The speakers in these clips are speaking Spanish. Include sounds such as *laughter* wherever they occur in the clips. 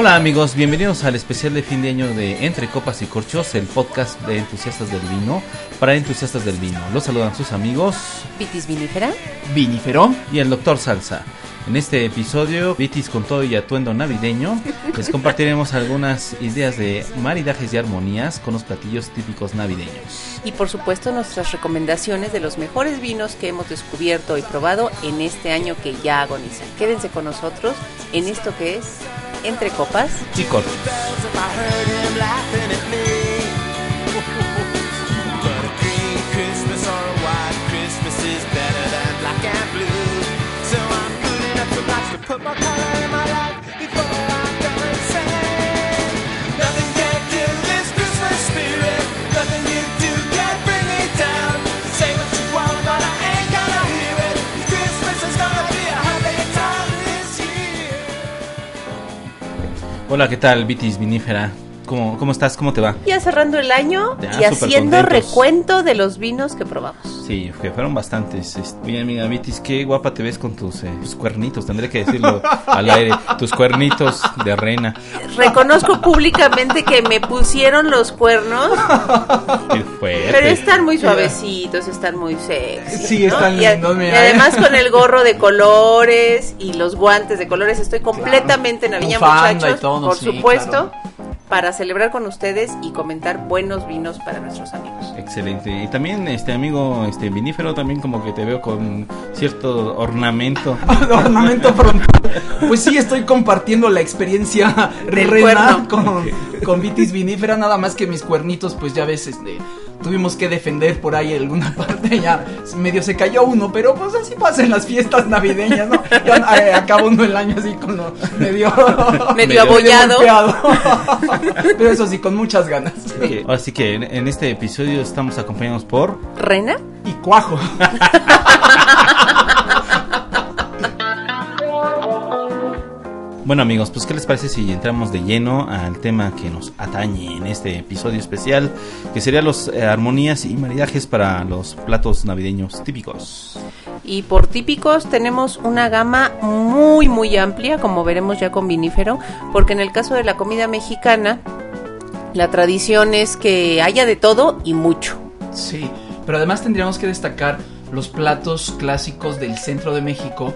Hola amigos, bienvenidos al especial de fin de año de Entre Copas y Corchos, el podcast de entusiastas del vino para entusiastas del vino. Los saludan sus amigos Vitis vinífera. Vinifero. y el doctor Salsa. En este episodio, Vitis con todo y atuendo navideño, *laughs* les compartiremos algunas ideas de maridajes y armonías con los platillos típicos navideños. Y por supuesto nuestras recomendaciones de los mejores vinos que hemos descubierto y probado en este año que ya agoniza. Quédense con nosotros en esto que es Entre Copas. Y Corchos. if I heard him laughing at me. But a green Christmas or a white Christmas is better than black and blue. So I'm good enough to match to put my color in my life Hola, ¿qué tal, Vitis Vinífera? ¿Cómo, ¿Cómo estás? ¿Cómo te va? Ya cerrando el año Ya, y haciendo contentos. recuento de los vinos que probamos. Sí, que fueron bastantes. Este, Mira, amiga Vitis, qué guapa te ves con tus, eh, tus cuernitos. Tendré que decirlo *laughs* al aire. Tus cuernitos de reina. Reconozco públicamente que me pusieron los cuernos, *laughs* Qué fuerte. pero están muy suavecitos, están muy sexy. Sí, están y, lindos, mira. y además con el gorro de colores y los guantes de colores, estoy completamente navideña, y muchachos. todo, por sí, supuesto, para celebrar con ustedes y comentar buenos vinos para nuestros amigos. Excelente. Y también, este amigo, este vinífero, también como que te veo con cierto ornamento. *laughs* Ornamento frontal. Pues sí, estoy compartiendo la experiencia Del rena cuerno. con, con vitis vinífera, nada más que mis cuernitos, pues ya ves, este, tuvimos que defender por ahí alguna *laughs* parte, ya medio se cayó uno, pero pues así pasan las fiestas navideñas, ¿no? Ya eh, acaba uno el año así con lo medio... *laughs* Medio abollado. *laughs* Pero eso sí, con muchas ganas. Así que en, en este episodio estamos acompañados por... ¿Rena? Y cuajo. Bueno amigos, pues ¿qué les parece si entramos de lleno al tema que nos atañe en este episodio especial? Que serían los eh, armonías y maridajes para los platos navideños típicos. Y por típicos tenemos una gama muy muy amplia, como veremos ya con vinífero, porque en el caso de la comida mexicana, la tradición es que haya de todo y mucho. Sí, pero además tendríamos que destacar los platos clásicos del centro de México,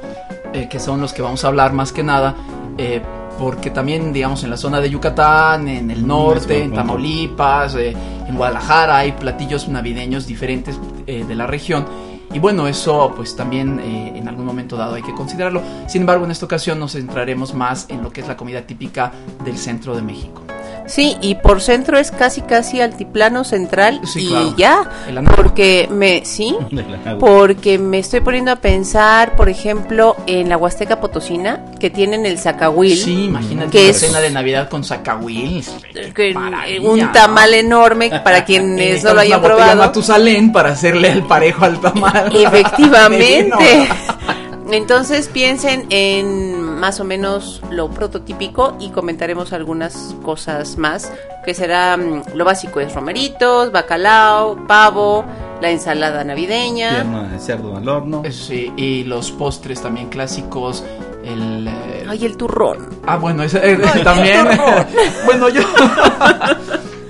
eh, que son los que vamos a hablar más que nada, eh, porque también, digamos, en la zona de Yucatán, en el norte, en. Tamaulipas, eh, en Guadalajara, hay platillos navideños diferentes eh, de la región. Y bueno, eso pues también eh, en algún momento dado hay que considerarlo. Sin embargo, en esta ocasión nos centraremos más en lo que es la comida típica del centro de México. Sí, y por centro es casi casi altiplano central Sí, y claro. ya, porque me sí, *laughs* porque me estoy poniendo a pensar, por ejemplo, en la Huasteca Potosina, que tienen el zacahuil. Sí, imagínate Que una es- cena de Navidad con zacahuil. que- un ¿no? tamal enorme para *laughs* quienes no lo hayan probado. Matusalén para hacerle el parejo al tamal. *laughs* Efectivamente. Entonces piensen en más o menos lo prototípico y comentaremos algunas cosas más, que será mm, lo básico es romeritos, bacalao, pavo, la ensalada navideña. Pierna de cerdo al horno. Sí, y los postres también clásicos. El. eh, Ay, el turrón. Ah, bueno, ese, eh, también. *laughs* bueno, yo.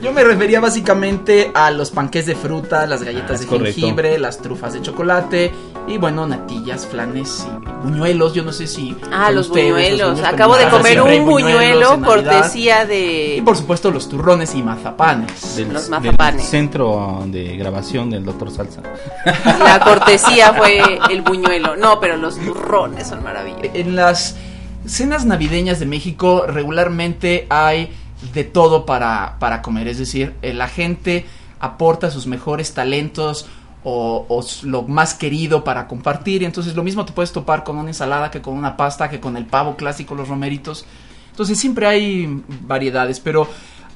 Yo me refería básicamente a los panqués de fruta, las galletas Ah, de correcto. jengibre, las trufas de chocolate y bueno, natillas, flanes y buñuelos. Yo no sé si. Ah, los ustedes, buñuelos. buñuelos, Acabo de comer un buñuelo cortesía Y de... por supuesto los turrones y mazapanes. Del, los del mazapanes. centro de grabación del doctor Salsa. La cortesía fue el buñuelo. No, pero los turrones son maravillosos. En las cenas navideñas de México regularmente hay de todo para, para comer, es decir, eh, la gente aporta sus mejores talentos o, lo más querido para compartir, y entonces lo mismo te puedes topar con una ensalada que con una pasta, que con el pavo clásico, los romeritos, entonces siempre hay variedades, pero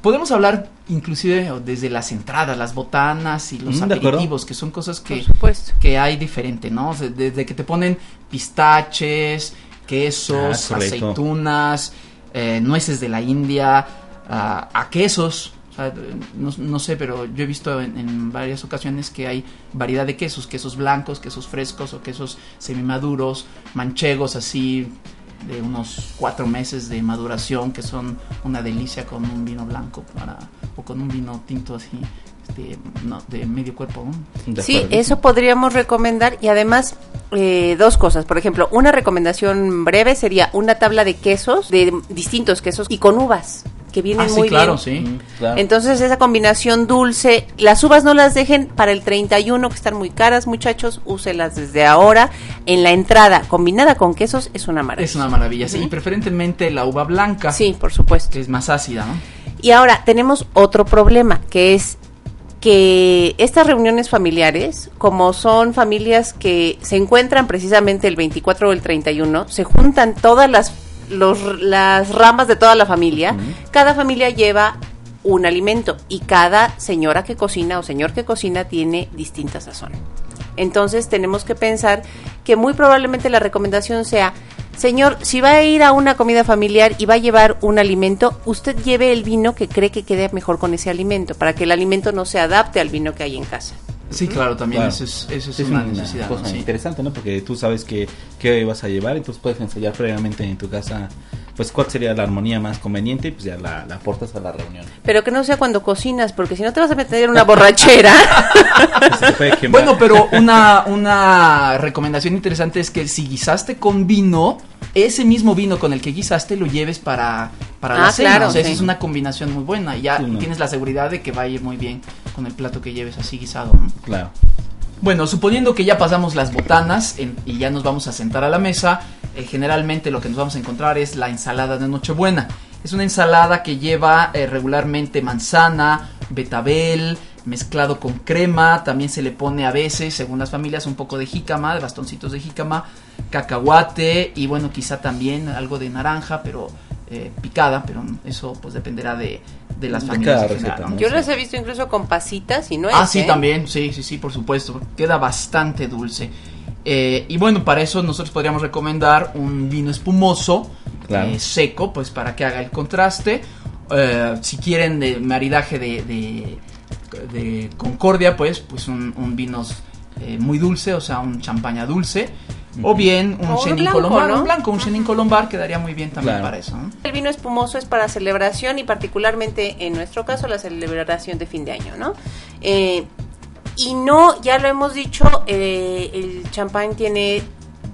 podemos hablar inclusive desde las entradas, las botanas y los Mm, aperitivos, que son cosas que, que hay diferente, ¿no? Desde que te ponen pistaches, quesos, Ah, aceitunas, eh, nueces de la India, ah, a quesos. No, no sé, pero yo he visto en, en varias ocasiones que hay variedad de quesos, quesos blancos, quesos frescos o quesos semimaduros, manchegos así, de unos cuatro meses de maduración que son una delicia con un vino blanco para o con un vino tinto así este, no, de medio cuerpo. ¿no? De Sí, acuerdo. eso podríamos recomendar y además eh, dos cosas. Por ejemplo, una recomendación breve sería una tabla de quesos, de distintos quesos y con uvas, que vienen Ah, sí, muy claro, bien. sí. Mm, claro. Entonces esa combinación dulce, las uvas no las dejen para el 31 que están muy caras muchachos, úselas desde ahora. En la entrada combinada con quesos es una maravilla. Es una maravilla, sí, y preferentemente la uva blanca, Sí, por supuesto. que es más ácida, ¿no? Y ahora tenemos otro problema, que es que estas reuniones familiares, como son familias que se encuentran precisamente el 24 o el 31, se juntan todas las, los- las ramas de toda la familia, cada familia lleva un alimento y cada señora que cocina o señor que cocina tiene distinta sazón. Entonces tenemos que pensar que muy probablemente la recomendación sea, señor, si va a ir a una comida familiar y va a llevar un alimento, usted lleve el vino que cree que quede mejor con ese alimento, para que el alimento no se adapte al vino que hay en casa. Sí, claro, también Claro. eso es, eso es una necesidad. cosa ¿no? Interesante, ¿no? Porque tú sabes que, qué vas a llevar, entonces puedes ensayar previamente en tu casa, pues cuál sería la armonía más conveniente y pues ya la, la aportas a la reunión. Pero que no sea cuando cocinas, porque si no te vas a meter en una borrachera. *laughs* Bueno, pero una, una recomendación interesante es que si guisaste con vino, ese mismo vino con el que guisaste lo lleves para, para la Ah, cena. claro, o sea, esa sí. es una combinación muy buena. Y ya Sí, no. tienes la seguridad de que va a ir muy bien con el plato que lleves así guisado. ¿no? Claro. Bueno, suponiendo que ya pasamos las botanas y ya nos vamos a sentar a la mesa, eh, generalmente lo que nos vamos a encontrar es la ensalada de Nochebuena. Es una ensalada que lleva eh, regularmente manzana, betabel, mezclado con crema, también se le pone a veces, según las familias, un poco de jícama, de bastoncitos de jícama, cacahuate y bueno, quizá también algo de naranja, pero eh, picada, pero eso pues dependerá de, de las De familias. cada general, receta, ¿no? Yo Sí. las he visto incluso con pasitas y no Ah, es, sí, ¿eh? también, sí, sí, sí, por supuesto. Queda bastante dulce. Eh, y bueno, para eso nosotros podríamos recomendar un vino espumoso, Claro. eh, seco, pues para que haga el contraste. Eh, si quieren de maridaje de, de, de concordia, pues, pues un, un vino eh, muy dulce, o sea, un champaña dulce. O bien un chenin colombar, ¿no? un blanco, un chenin colombar quedaría muy bien también Claro. para eso. ¿no? El vino espumoso es para celebración y particularmente en nuestro caso la celebración de fin de año, ¿no? Eh, y no, ya lo hemos dicho, eh, el champán tiene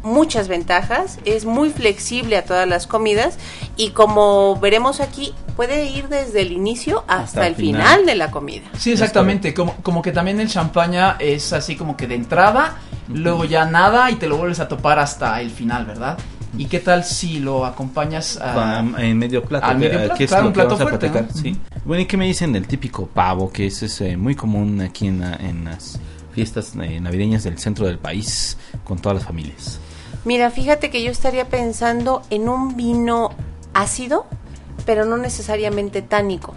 muchas ventajas, es muy flexible a todas las comidas y como veremos aquí, puede ir desde el inicio hasta, Hasta el final. final de la comida. Sí, exactamente. Como, como que también el champaña es así como que de entrada, luego ya nada y te lo vuelves a topar hasta el final, ¿verdad? ¿Y qué tal si lo acompañas a... En medio plato, al que- medio plato, que es claro, lo un que plato vamos a fuerte, platicar, ¿no? sí. Bueno, ¿y qué me dicen del típico pavo, que es, es, eh, muy común aquí en las fiestas eh, navideñas del centro del país con todas las familias? Mira, fíjate que yo estaría pensando en un vino ácido, pero no necesariamente tánico.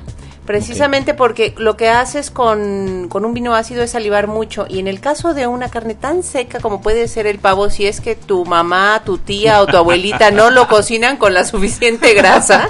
Precisamente porque lo que haces con, con un vino ácido es salivar mucho. Y en el caso de una carne tan seca como puede ser el pavo, si es que tu mamá, tu tía o tu *laughs* abuelita no lo cocinan con la suficiente grasa,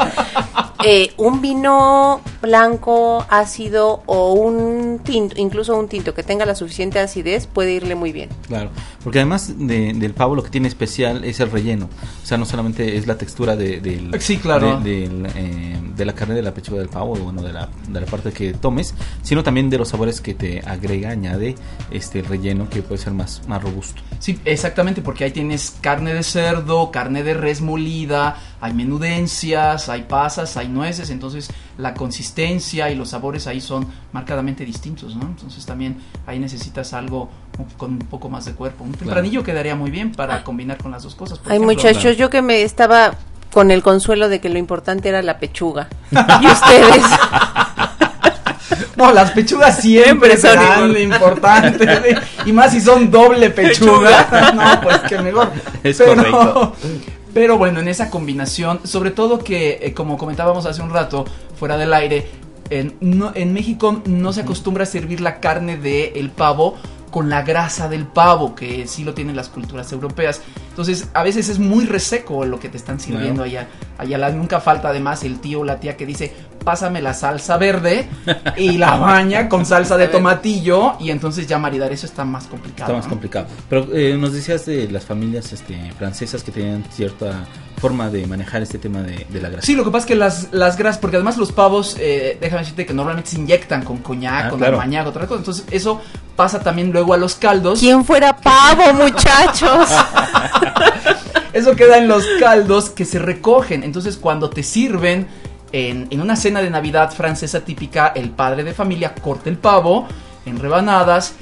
eh, un vino blanco, ácido o un tinto, incluso un tinto que tenga la suficiente acidez, puede irle muy bien. Claro, porque además de- del pavo lo que tiene especial es el relleno. O sea, no solamente es la textura de, del- Sí, claro. de, del, eh, de la carne de la pechuga del pavo, bueno, de la, de la parte que tomes, sino también de los sabores que te agrega, añade este relleno que puede ser más, más robusto. Sí, exactamente, porque ahí tienes carne de cerdo, carne de res molida, hay menudencias, hay pasas, hay nueces, entonces la consistencia y los sabores ahí son marcadamente distintos, ¿no? Entonces también ahí necesitas algo con un poco más de cuerpo. Un tempranillo quedaría muy bien para combinar con las dos cosas. por Ay, ejemplo. muchachos, yo que me estaba con el consuelo de que lo importante era la pechuga. Y ustedes. *laughs* No, las pechugas siempre Siempre son serán lo importante. y más si son doble pechuga. *laughs* no, pues que mejor. Es pero, correcto. Pero bueno, en esa combinación, sobre todo que, eh, como comentábamos hace un rato, fuera del aire, en, no- en México no se acostumbra a servir la carne del el pavo con la grasa del pavo, que sí lo tienen las culturas europeas. Entonces, a veces es muy reseco lo que te están sirviendo allá. Allá nunca falta además el tío o la tía que dice, pásame la salsa verde y la baña con salsa de tomatillo y entonces ya maridar eso está más complicado. Está más ¿no? complicado. Pero eh, nos decías de las familias este, francesas que tenían cierta forma de manejar este tema de, de la grasa. Sí, lo que pasa es que las, las grasas, porque además los pavos, eh, déjame decirte que normalmente se inyectan con coñac, Ah, con claro. armañac, otra cosa. Entonces eso pasa también luego a los caldos. ¿Quién fuera pavo, *laughs* muchachos? Eso queda en los caldos que se recogen. Entonces, cuando te sirven en, en una cena de Navidad francesa típica, el padre de familia corta el pavo en rebanadas,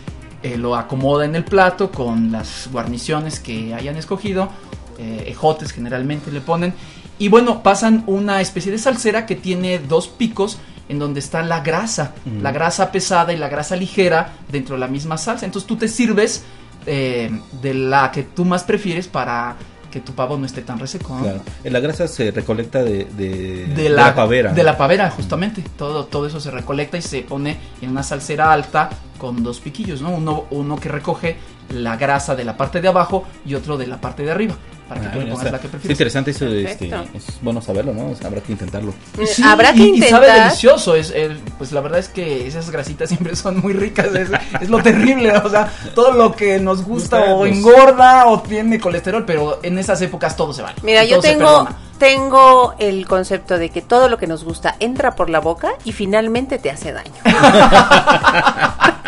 eh, lo acomoda en el plato con las guarniciones que hayan escogido, eh, ejotes generalmente le ponen. Y bueno, pasan una especie de salsera que tiene dos picos en donde está la grasa, Mm. la grasa pesada y la grasa ligera dentro de la misma salsa. Entonces tú te sirves eh, de la que tú más prefieres para que tu pavo no esté tan reseco. ¿no? Claro. Eh, La grasa se recolecta de, de, De la, pavera. De la pavera, justamente. Todo, todo eso se recolecta y se pone en una salsera alta con dos piquillos, ¿no? Uno, uno que recoge la grasa de la parte de abajo y otro de la parte de arriba. Para que Ah, tú le mira, pongas está- la que prefieres. interesante eso, este, Perfecto. es bueno saberlo, ¿no? O sea, habrá que intentarlo. Sí, Habrá que y- Y sabe intentar. delicioso. Es, el- pues la verdad es que esas grasitas *laughs* siempre son muy ricas. Es, es lo terrible. O sea, todo lo que nos gusta o engorda o tiene colesterol, pero en esas épocas todo se vale. Mira, yo tengo, tengo el concepto de que todo lo que nos gusta entra por la boca y finalmente te hace daño. *laughs*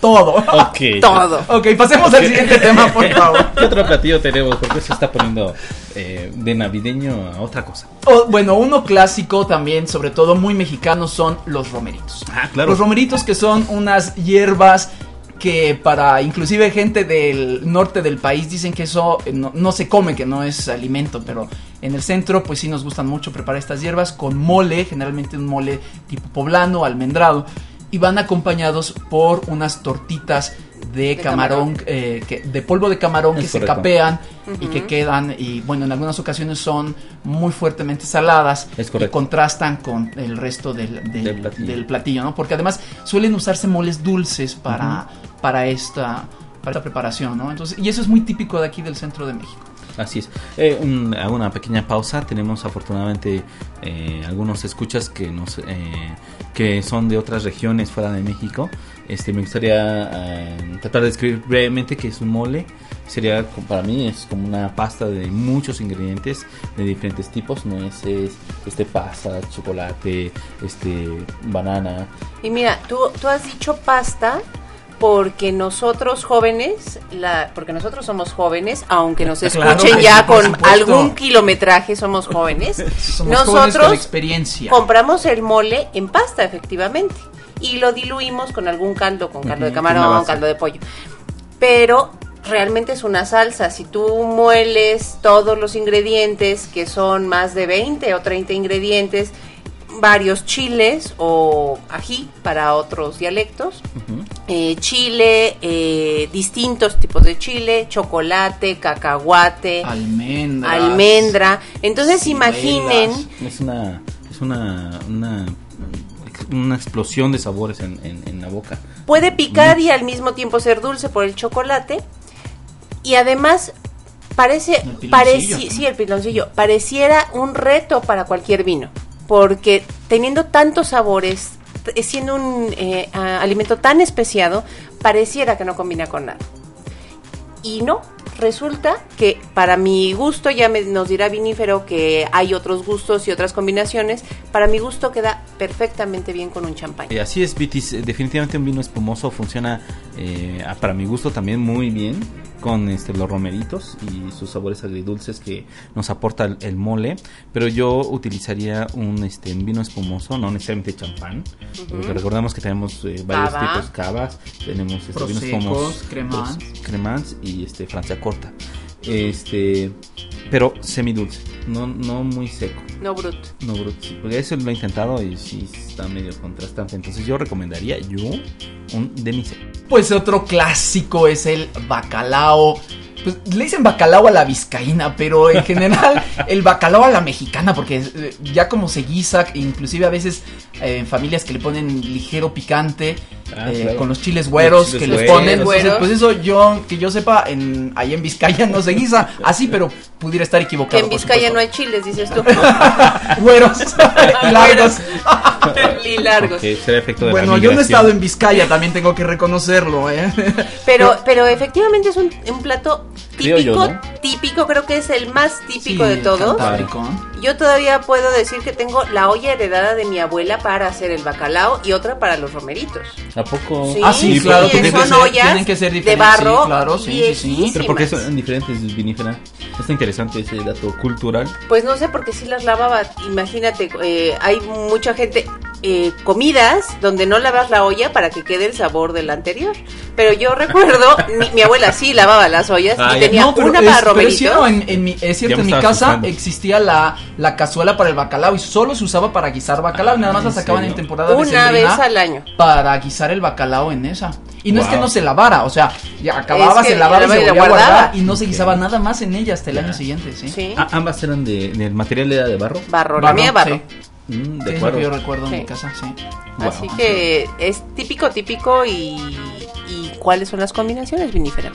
Todo. Ok. *laughs* Todo. Ok, pasemos al siguiente tema, por *laughs* favor. ¿Qué otro platillo tenemos? Porque se está poniendo eh, de navideño a otra cosa. O, bueno, uno clásico también, sobre todo muy mexicano, son los romeritos. Ah, claro. Los romeritos que son unas hierbas que para inclusive gente del norte del país dicen que eso eh, no, no se come, que no es alimento, pero en el centro pues sí nos gustan mucho preparar estas hierbas con mole, generalmente un mole tipo poblano, almendrado, y van acompañados por unas tortitas de, De camarón, camarón. eh, que, de polvo de camarón Es que se capean y que quedan y bueno en algunas ocasiones son muy fuertemente saladas Es y contrastan con el resto del, del- Del platillo. del platillo, ¿no? Porque además suelen usarse moles dulces para, para esta para esta preparación, ¿no? Entonces, y eso es muy típico de aquí del centro de México. Así es. Eh, un- hago una pequeña pausa. Tenemos afortunadamente eh, algunos escuchas que nos eh, que son de otras regiones fuera de México. Este me gustaría eh, tratar de describir brevemente qué es un mole. Sería para mí es como una pasta de muchos ingredientes de diferentes tipos, nueces, este pasas, chocolate, este banana. Y mira, tú, tú has dicho pasta porque nosotros jóvenes, la, porque nosotros somos jóvenes, aunque nos *laughs* escuchen ya con supuesto. algún kilometraje, somos jóvenes. *laughs* Somos jóvenes nosotros experiencia. compramos el mole en pasta, efectivamente, y lo diluimos con algún caldo, con caldo de camarón, caldo de pollo. Pero realmente es una salsa. Si tú mueles todos los ingredientes, que son más de 20 o 30 ingredientes, varios chiles o ají para otros dialectos, eh, chile, eh, distintos tipos de chile, chocolate, cacahuate, Almendras. almendra. Entonces ciruelas. imaginen Es una es una una, una explosión de sabores en, en- en la boca. Puede picar y al mismo tiempo ser dulce por el chocolate. Y además parece, El piloncillo, pareci- ¿no? sí, el piloncillo, pareciera un reto para cualquier vino, porque teniendo tantos sabores, siendo un eh, alimento tan especiado, pareciera que no combina con nada. Y no, resulta que para mi gusto, ya me- nos dirá Vinífero que hay otros gustos y otras combinaciones, para mi gusto queda perfectamente bien con un champán. Eh, así es, Vitis. eh, Definitivamente un vino espumoso funciona, para mi gusto, también muy bien con este, los romeritos y sus sabores agridulces que nos aporta el, el mole. Pero yo utilizaría un, este, un vino espumoso, no necesariamente champán. Porque recordemos que tenemos eh, varios Cava. tipos cavas, tenemos este, vinos cremants. cremants y este, Francia corta. Este, pero semidulce, no, no muy seco. No brut. No, bro, sí, porque eso lo he intentado y sí está medio contrastante. Entonces yo recomendaría yo un demise. Pues otro clásico es el bacalao. Pues le dicen bacalao a la vizcaína, pero en *laughs* general el bacalao a la mexicana, porque eh, ya como se guisa, inclusive a veces eh, en familias que le ponen ligero picante, Ah, eh, claro. con los chiles güeros Los chiles que les güeros. ponen. Entonces, Güeros. pues eso yo, que yo sepa, en, ahí en Vizcaya no se guisa así, pero pudiera estar equivocado. Que en Vizcaya no hay chiles, dices tú. *laughs* Güeros *laughs* y largos. *laughs* y largos. Ok, será efecto de la Bueno, yo no he estado en Vizcaya, también tengo que reconocerlo, ¿eh? Pero, pero efectivamente es un, un plato típico, típico, creo que es el más típico Sí, de todos. Yo todavía puedo decir que tengo la olla heredada de mi abuela para hacer el bacalao y otra para los romeritos. ¿A poco? Sí, Ah, sí, sí, claro, sí, tienen que son ser- ollas tienen que ser de barro, sí, claro, sí, sí. ¿Pero por qué son diferentes, vinífera? Está interesante ese dato cultural. Pues no sé, porque sí las lavaba. Imagínate, eh, hay mucha gente, eh, comidas donde no lavas la olla para que quede el sabor del anterior. Pero yo recuerdo, *laughs* mi, mi abuela sí lavaba las ollas Ah, y ya. tenía No, pero una es- para pero romeritos. en, en mi, es cierto, en mi estaba casa asustando. existía la, la cazuela para el bacalao y solo se usaba para guisar bacalao. Ah, nada más la ¿en sacaban en temporada Una vez al año. Para guisar el bacalao en esa. Y no es que no se lavara, o sea, ya acababa, Es que se lavaba y la- se la volvía a guardar guardaba. y no se guisaba nada más en ella hasta el año siguiente, ¿sí? Sí. Ah, ambas eran de, de- el material era de barro. Barro, la Barro, mía barro. sí. Mm, Sí, de es lo que acuerdo. yo recuerdo en mi casa, sí. Así que es típico, típico y, y ¿cuáles son las combinaciones viníferas?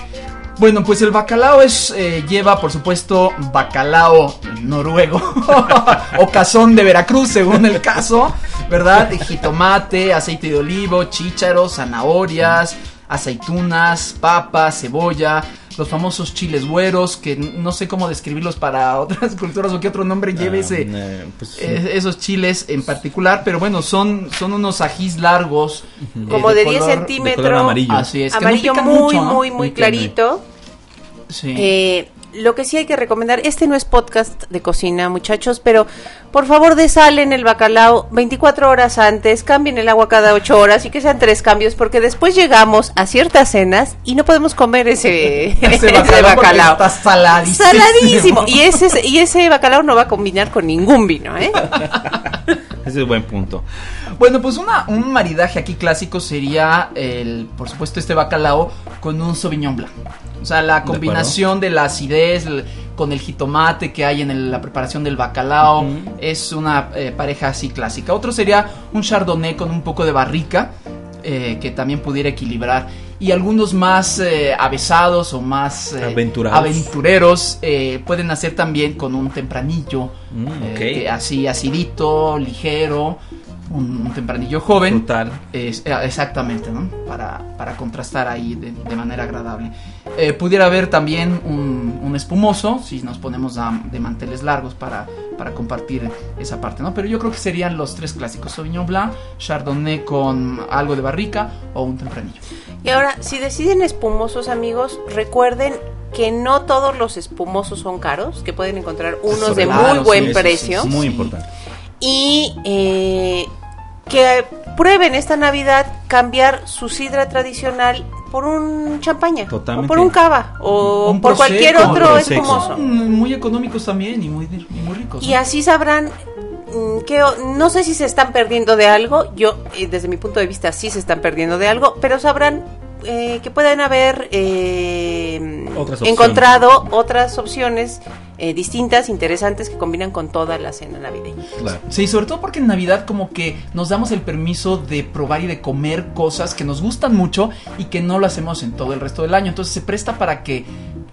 Bueno, pues el bacalao es eh, lleva, por supuesto, bacalao noruego *laughs* o cazón de Veracruz, según el caso, ¿verdad? Jitomate, aceite de olivo, chícharos, zanahorias, aceitunas, papas, cebolla, los famosos chiles güeros, que no sé cómo describirlos para *laughs* otras culturas o qué otro nombre lleve Ah, ese, eh, pues, eh, esos chiles en particular, pero bueno, son, son unos ajís largos. eh, Como de, 10 color- centímetros. de color amarillo. Así es, que no amarillo pican muy, mucho, ¿no? muy, muy Muy clarito. Sí. Eh, lo que sí hay que recomendar, este no es podcast de cocina, muchachos, pero por favor desalen el bacalao 24 horas antes, cambien el agua cada 8 horas y que sean tres cambios, porque después llegamos a ciertas cenas y no podemos comer ese, *laughs* Ese ese bacalao, porque bacalao. está saladísimo. Saladísimo. Y ese, y ese bacalao no va a combinar con ningún vino, ¿eh? *laughs* *laughs* Ese es buen punto. Bueno, pues una, un maridaje aquí clásico sería, el, por supuesto, este bacalao con un Sauvignon Blanc. O sea, la combinación de, la acidez el- con el jitomate que hay en el- la preparación del bacalao es una eh, pareja así clásica. Otro sería un chardonnay con un poco de barrica eh, que también pudiera equilibrar. Y algunos más eh, avesados o más eh, aventureros eh, pueden hacer también con un tempranillo Mm, eh, así acidito, ligero, un, un tempranillo joven. Eh, exactamente, ¿no? Para, para contrastar ahí de, de manera agradable. Eh, pudiera haber también un, un espumoso, si nos ponemos a- de manteles largos para, para compartir esa parte, ¿no? Pero yo creo que serían los tres clásicos, Sauvignon Blanc, Chardonnay con algo de barrica o un tempranillo. Y ahora, si deciden espumosos, amigos, recuerden que no todos los espumosos son caros, que pueden encontrar unos de Claro, muy buen sí, precio. sí, Muy importante. Y eh, que prueben esta Navidad cambiar su sidra tradicional por un champaña, Totalmente. o por un cava, o Un por cualquier otro espumoso. Son muy económicos también y muy, y muy ricos. Y ¿no? así sabrán mm, que o- no sé si se están perdiendo de algo, yo eh, desde mi punto de vista sí se están perdiendo de algo, pero sabrán eh, que pueden haber eh, Otras encontrado otras opciones eh, distintas, interesantes, que combinan con toda la cena navideña. Claro. Sí, sobre todo porque en Navidad como que nos damos el permiso de probar y de comer cosas que nos gustan mucho y que no lo hacemos en todo el resto del año. Entonces se presta para que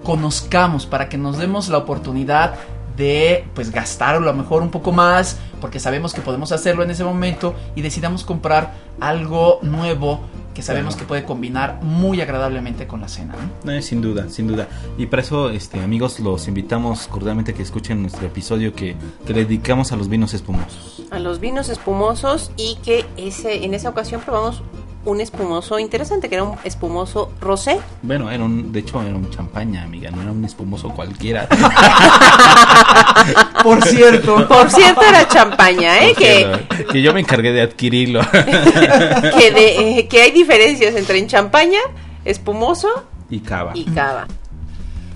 conozcamos, para que nos demos la oportunidad de pues gastar a lo mejor un poco más porque sabemos que podemos hacerlo en ese momento y decidamos comprar algo nuevo que sabemos que puede combinar muy agradablemente con la cena. ¿no? No, sin duda, sin duda. Y para eso, este, amigos, los invitamos cordialmente a que escuchen nuestro episodio que, que le dedicamos a los vinos espumosos. A los vinos espumosos y que ese en esa ocasión probamos un espumoso interesante, que era un espumoso rosé. Bueno, era un, de hecho era un champaña, amiga, no era un espumoso cualquiera. *laughs* Por cierto, Por cierto, era champaña, ¿eh? que, que, que yo me encargué de adquirirlo. *laughs* que, de- eh, que hay diferencias entre en champaña, espumoso y cava. y cava.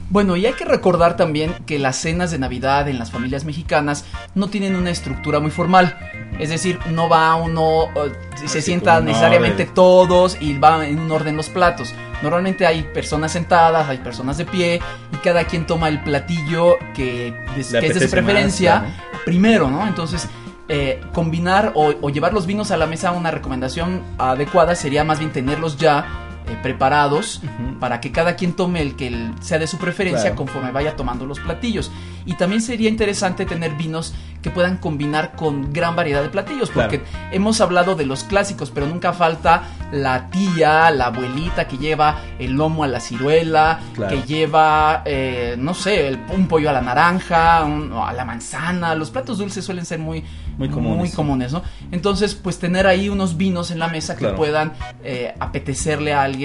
Bueno, y hay que recordar también que las cenas de Navidad en las familias mexicanas no tienen una estructura muy formal. Es decir, no va uno, eh, se Así un necesariamente orden. todos y van en un orden los platos. Normalmente hay personas sentadas, hay personas de pie y cada quien toma el platillo que, des- Le que es de su más, preferencia primero, ¿no? Entonces, eh, combinar o, o llevar los vinos a la mesa, una recomendación adecuada sería más bien tenerlos ya eh, preparados para que cada quien tome el que el- sea de su preferencia Claro. conforme vaya tomando los platillos. Y también sería interesante tener vinos que puedan combinar con gran variedad de platillos, Claro. porque hemos hablado de los clásicos, pero nunca falta la tía, la abuelita que lleva el lomo a la ciruela, Claro. que lleva, eh, no sé, el, un pollo a la naranja, un- a la manzana. Los platos dulces suelen ser muy, Muy comunes. muy comunes, ¿no? Entonces, pues tener ahí unos vinos en la mesa que puedan eh, apetecerle a alguien.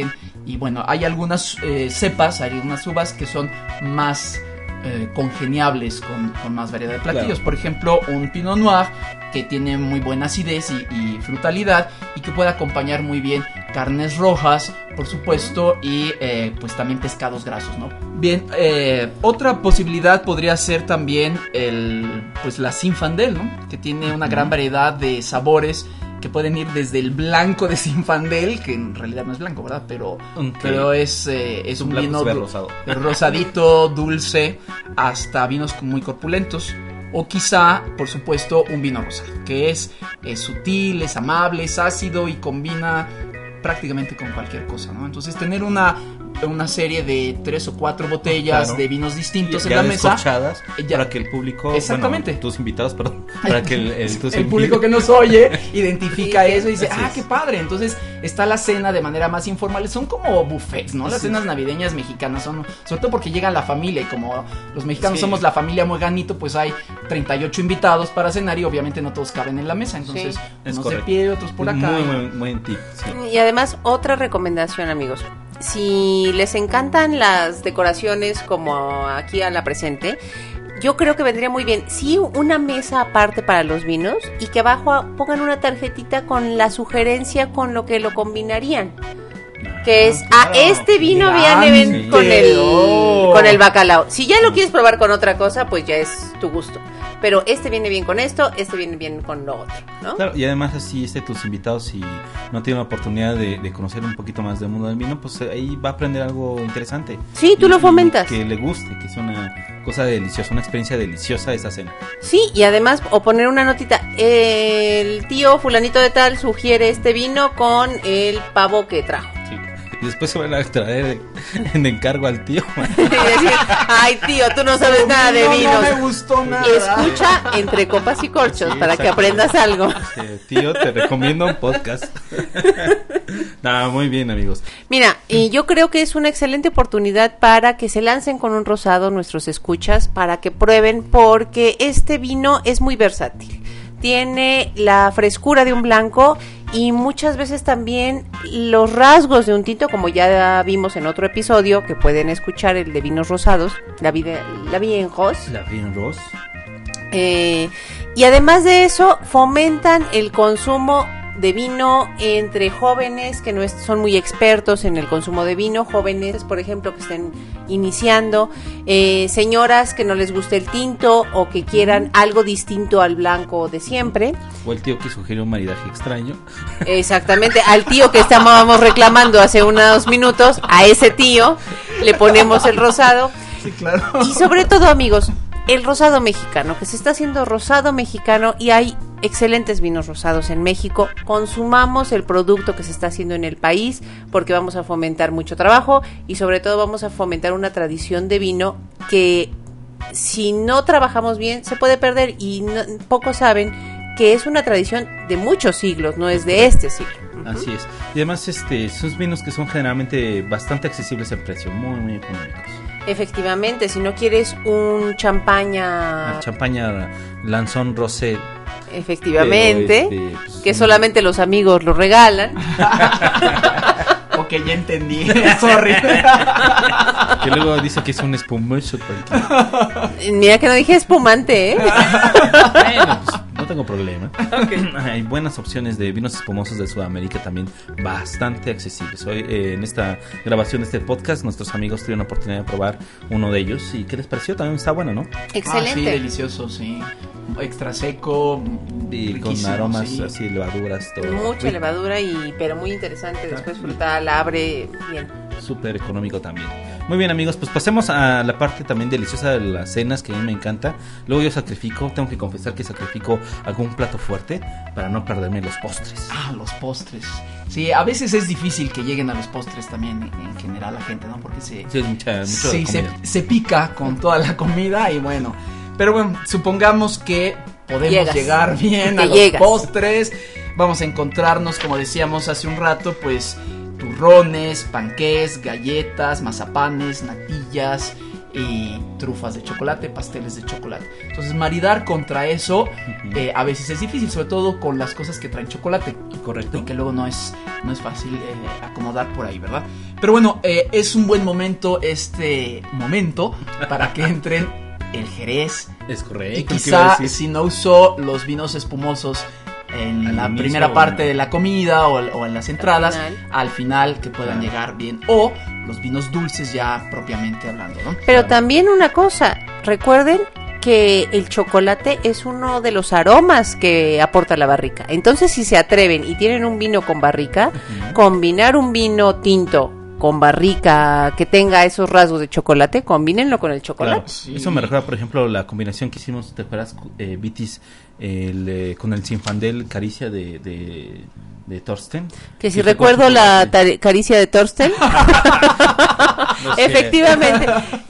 Y bueno, hay algunas eh, cepas, hay algunas uvas que son más eh, congeniables con, con más variedad de platillos. Claro. Por ejemplo, un Pinot Noir que tiene muy buena acidez y, y frutalidad y que puede acompañar muy bien carnes rojas, por supuesto, y eh, pues también pescados grasos, ¿no? Bien, eh, otra posibilidad podría ser también el, pues la Sinfandel, ¿no? Que tiene una gran variedad de sabores que pueden ir desde el blanco de Sinfandel, que en realidad no es blanco, ¿verdad? Pero, pero es, eh, es un un, blanco vino du- rosado. *laughs* rosadito, dulce, hasta vinos muy corpulentos. O quizá, por supuesto, un vino rosado, que es, es sutil, es amable, es ácido y combina prácticamente con cualquier cosa, ¿no? Entonces tener una, una serie de tres o cuatro botellas Claro. de vinos distintos en la mesa. descorchadas ya- para que el público, Exactamente. bueno, tus invitados, perdón, *laughs* para que el, el- tus el público que nos oye *laughs* identifica eso y dice, Así ah, es. qué padre. Entonces está la cena de manera más informal. Son como buffets, ¿no? Las Así cenas navideñas mexicanas son, sobre todo porque llega la familia y como los mexicanos Sí. somos la familia Mueganito, pues hay 38 invitados para cenar y obviamente no todos caben en la mesa. Entonces, Sí. Es unos de correcto. pie, otros por acá. Muy buen, buen tip. sí. Y además, otra recomendación, amigos. Si les encantan las decoraciones como aquí a la presente, yo creo que vendría muy bien, sí, una mesa aparte para los vinos y que abajo pongan una tarjetita con la sugerencia con lo que lo combinarían. Que es, ah, claro, este vino viene con el, Oh. con el bacalao. Si ya lo quieres probar con otra cosa, pues ya es tu gusto. Pero este viene bien con esto, este viene bien con lo otro, ¿no? Claro, y además así este tus invitados si no tienen la oportunidad de, de conocer un poquito más del mundo del vino, pues ahí va a aprender algo interesante. Sí, tú Y- lo fomentas. Que le guste, que es una cosa deliciosa, una experiencia deliciosa esa cena. Sí, y además, o poner una notita, el tío fulanito de tal sugiere este vino con el pavo que trajo. Sí. Y después se van a traer en encargo al tío. *laughs* Y decir, ay tío, tú no sabes nada de No, vinos. No me gustó nada. Escucha entre copas y corchos Sí, para que aprendas algo. Tío, te recomiendo un podcast. *laughs* Nada, muy bien, amigos. Mira, y yo creo que es una excelente oportunidad para que se lancen con un rosado nuestros escuchas, para que prueben, porque este vino es muy versátil. Tiene la frescura de un blanco y muchas veces también los rasgos de un tinto, como ya vimos en otro episodio, que pueden escuchar el de vinos rosados, la vida, la Rose. La Vin Rose. Eh, y además de eso, fomentan el consumo de vino entre jóvenes que no es- son muy expertos en el consumo de vino, jóvenes, por ejemplo, que estén iniciando, eh, señoras que no les guste el tinto o que quieran algo distinto al blanco de siempre. O el tío que sugirió un maridaje extraño. Exactamente, al tío que estábamos reclamando hace unos minutos, a ese tío le ponemos el rosado. Sí, claro. Y sobre todo, amigos, el rosado mexicano, que se está haciendo rosado mexicano y hay excelentes vinos rosados en México. Consumamos el producto que se está haciendo en el país porque vamos a fomentar mucho trabajo y sobre todo vamos a fomentar una tradición de vino que si no trabajamos bien se puede perder y pocos saben que es una tradición de muchos siglos, no es de este siglo. Así es. Y además, este, son vinos que son generalmente bastante accesibles en precio, muy, muy económicos. Efectivamente, si no quieres un champaña champaña Lanzón Rosé. Efectivamente, este, pues, que un- solamente los amigos lo regalan. *laughs* Ok, ya entendí. *laughs* Sorry. Que luego dice que es un espumoso. Mira que no dije espumante, ¿eh? *laughs* Bueno, pues, problema. *laughs* *laughs* Hay buenas opciones de vinos espumosos de Sudamérica también bastante accesibles. Hoy eh, en esta grabación de este podcast nuestros amigos tuvieron la oportunidad de probar uno de ellos. ¿Y qué les pareció? También está bueno, ¿no? Ah, sí, Excelente. delicioso, sí. Extra seco. Y con aromas sí. así, levaduras, todo. Mucha Rico, levadura y pero muy interesante. Después frutal, abre bien. Súper económico también. Muy bien amigos, pues pasemos a la parte también deliciosa de las cenas que a mí me encanta. Luego yo sacrifico, tengo que confesar que sacrifico algún plato fuerte para no perderme los postres. Ah, los postres. Sí, a veces es difícil que lleguen a los postres también en, en general la gente, ¿no? Porque se, Sí, mucha, sí, se, pica con toda la comida y bueno. Pero bueno, supongamos que podemos Llegas. llegar bien a los llegas. postres. Vamos a encontrarnos, como decíamos hace un rato, pues turrones, panqués, galletas, mazapanes, natillas y trufas de chocolate, pasteles de chocolate. Entonces, maridar contra eso eh, a veces es difícil, sobre todo con las cosas que traen chocolate Correcto. y que luego no es, no es fácil eh, acomodar por ahí, ¿verdad? Pero bueno, eh, es un buen momento este momento para que entren el jerez Es correcto. y ¿qué iba a quizá si no usó los vinos espumosos en Al la inicio primera parte de la comida o, o en las entradas, final. al final que puedan Claro. llegar bien o los vinos dulces ya propiamente hablando, ¿no? Pero también una cosa, recuerden que el chocolate es uno de los aromas que aporta la barrica. Entonces, si se atreven y tienen un vino con barrica, combinar un vino tinto con barrica que tenga esos rasgos de chocolate, combínenlo con el Claro. chocolate. Eso me recuerda, por ejemplo, la combinación que hicimos, ¿te acuerdas, eh, Vitis, el, eh, con el Sinfandel Caricia de, de, de Thorsten? Que si recuerdo la caricia de Thorsten, *laughs* No sé. efectivamente.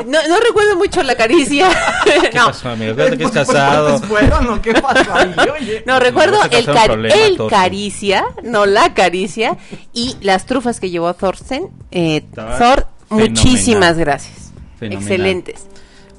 No, no recuerdo mucho la caricia. ¿Qué *laughs* no. pasó, amigo? Que es ¿Cuántos casado. o qué pasó ahí? *laughs* Oye. No, recuerdo el, problema, el Thorsten. caricia, no la caricia, y las trufas que llevó Thorsten. Eh, Thor, fenomenal. muchísimas gracias. Fenomenal. Excelentes.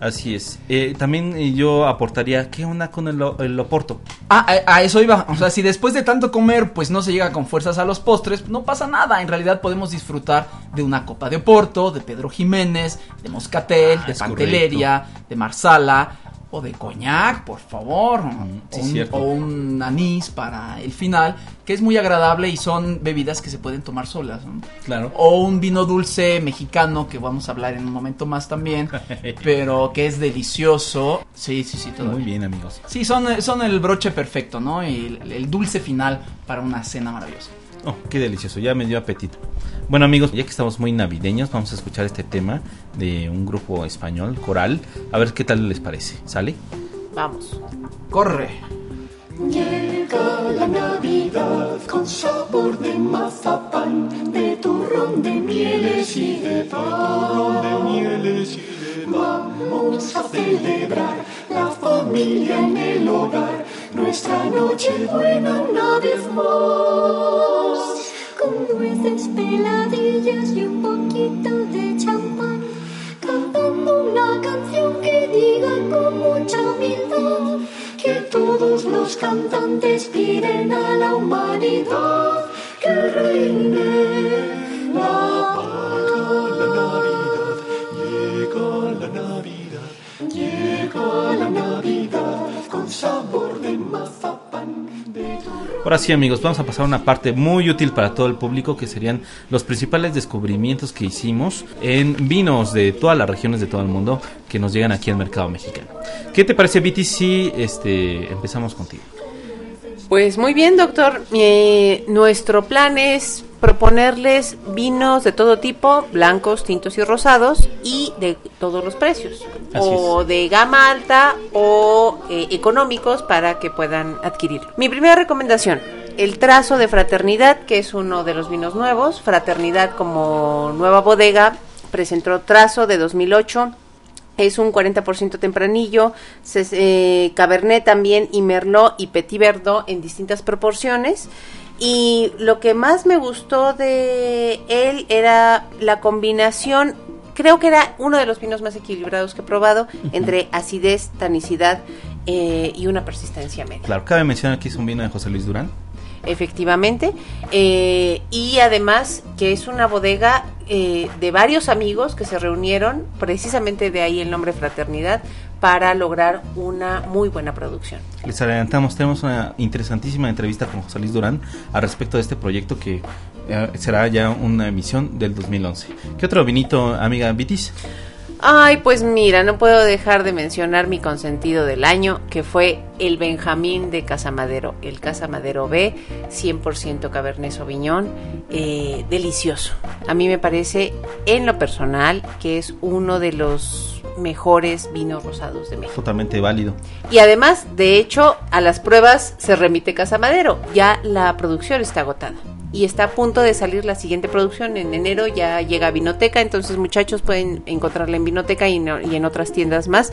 Así es. Eh, también eh, yo aportaría, ¿qué onda con el, el Oporto? Ah, a, a eso iba. O sea, si después de tanto comer, pues no se llega con fuerzas a los postres, no pasa nada. En realidad podemos disfrutar de una copa de Oporto, de Pedro Jiménez, de Moscatel, Ah, de Panteleria, de Marsala o de Coñac, por favor. sí, o, un, o un anís para el final, que es muy agradable y son bebidas que se pueden tomar solas. ¿no? Claro. O un vino dulce mexicano, que vamos a hablar en un momento más también, *laughs* pero que es delicioso. Sí, sí, sí, todo Muy bien, amigos. Sí, son, son el broche perfecto, ¿no? El, el dulce final para una cena maravillosa. Oh, qué delicioso, ya me dio apetito. Bueno amigos, ya que estamos muy navideños, vamos a escuchar este tema de un grupo español, coral, a ver qué tal les parece. ¿Sale? Vamos. Corre. Llega la Navidad con sabor de mazapán, de turrón de mieles y de pan. de mieles y de Vamos a celebrar la familia en el hogar, nuestra noche buena una vez más. Con nueces peladillas y un poquito de champán, cantando una canción que diga con mucha humildad que todos los cantantes piden a la humanidad que reine la paz. La Navidad con sabor. De Ahora sí amigos, vamos a pasar a una parte muy útil para todo el público que serían los principales descubrimientos que hicimos en vinos de todas las regiones de todo el mundo que nos llegan aquí al mercado mexicano. ¿Qué te parece Viti si este, empezamos contigo? Pues muy bien, doctor. Eh, nuestro plan es proponerles vinos de todo tipo, blancos, tintos y rosados, y de todos los precios. Así o de gama alta o eh, económicos para que puedan adquirir. Mi primera recomendación, el trazo de Fraternidad, que es uno de los vinos nuevos. Fraternidad como nueva bodega presentó trazo de 2008. Es un 40% tempranillo, se- eh, Cabernet también y Merlot y Petit Verdot en distintas proporciones. Y lo que más me gustó de él era la combinación, creo que era uno de los vinos más equilibrados que he probado, entre acidez, tanicidad eh, y una persistencia media Claro, cabe mencionar que es un vino de José Luis Durán. Efectivamente. Eh, y además que es una bodega eh, de varios amigos que se reunieron, precisamente de ahí el nombre Fraternidad, para lograr una muy buena producción. Les adelantamos, tenemos una interesantísima entrevista con José Luis Durán al respecto de este proyecto que eh, será ya una emisión del 2011. ¿Qué otro vinito, amiga Vitis? Ay, pues mira, no puedo dejar de mencionar mi consentido del año, que fue el Benjamín de Casamadero, el Casamadero B, 100% Cabernet Sauvignon, eh, delicioso. A mí me parece, en lo personal, que es uno de los mejores vinos rosados de México. Totalmente válido. Y además, de hecho, a las pruebas se remite Casamadero. Ya la producción está agotada. Y está a punto de salir la siguiente producción. En enero ya llega a Vinoteca. Entonces, muchachos, pueden encontrarla en Vinoteca y, no- y en otras tiendas más.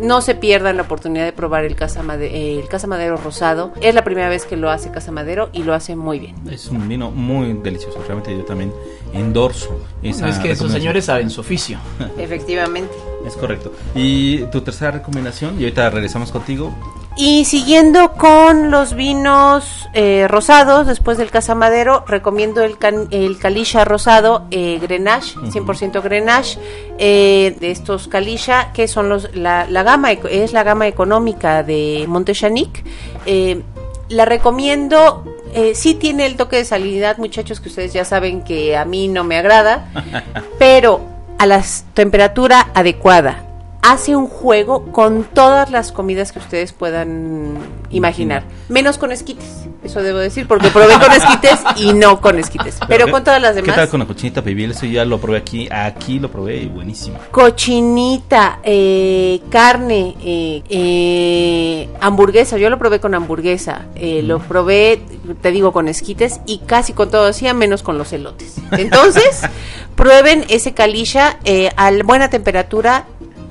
No se pierdan la oportunidad de probar el Casamade- el Casamadero rosado. Es la primera vez que lo hace Casamadero y lo hace muy bien. Es un vino muy delicioso. Realmente yo también endorso esa es que esos señores saben su oficio. Efectivamente. Es correcto. Y tu tercera recomendación, y ahorita regresamos contigo. Y siguiendo con los vinos eh, rosados, después del Casamadero, recomiendo el, can- el Calisha rosado eh, Grenache, 100% Grenache, eh, de estos Calisha, que son los, la, la gama, es la gama económica de Montechanic. Eh, la recomiendo, eh, sí tiene el toque de salinidad, muchachos, que ustedes ya saben que a mí no me agrada, *laughs* pero a la temperatura adecuada. Hace un juego con todas las comidas que ustedes puedan imaginar. Menos con esquites, eso debo decir, porque probé con esquites y no con esquites. Pero ¿qué- con todas las ¿Qué demás. tal con la cochinita pibil? Eso ya lo probé aquí. Aquí lo probé y buenísimo. Cochinita, eh, carne, eh, eh, hamburguesa. Yo lo probé con hamburguesa. Lo probé, te digo, con esquites y casi con todo hacía, menos con los elotes. Entonces, *laughs* prueben ese calisha a buena temperatura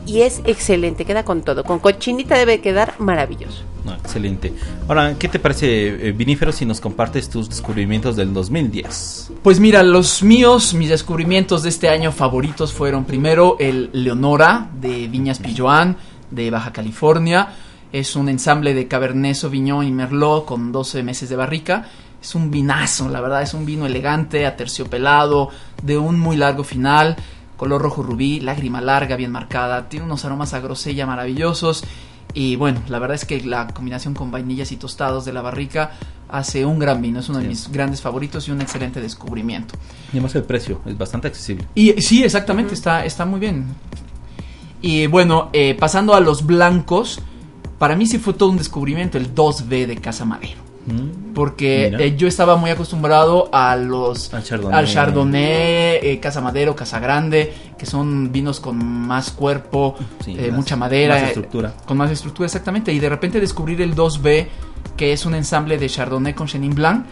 y es excelente. Queda con todo. Con cochinita debe quedar maravilloso. No, excelente. Ahora, ¿qué te parece, eh, Vinífero, si nos compartes tus descubrimientos del 2010? Pues mira, los míos, mis descubrimientos de este año favoritos fueron primero el Leonora de Viñas Pilloán de Baja California. Es un ensamble de Cabernet Sauvignon y Merlot con 12 meses de barrica. Es un vinazo, la verdad, es un vino elegante, aterciopelado, de un muy largo final, color rojo rubí, lágrima larga, bien marcada, tiene unos aromas a grosella maravillosos. Y bueno, la verdad es que la combinación con vainillas y tostados de la barrica hace un gran vino, es uno de Sí. mis grandes favoritos y un excelente descubrimiento. Y además el precio, es bastante accesible. Y sí, exactamente, está, está muy bien. Y bueno, eh, pasando a los blancos, para mí sí fue todo un descubrimiento el 2B de Casa Madero. Mm, Porque eh, yo estaba muy acostumbrado a los Al Chardonnay. al Chardonnay, eh, Casa Madero, Casa Grande, que son vinos con más cuerpo, Sí, eh, más- mucha madera, más eh, estructura. con más estructura exactamente. Y de repente descubrir el 2B, que es un ensamble de Chardonnay con Chenin Blanc,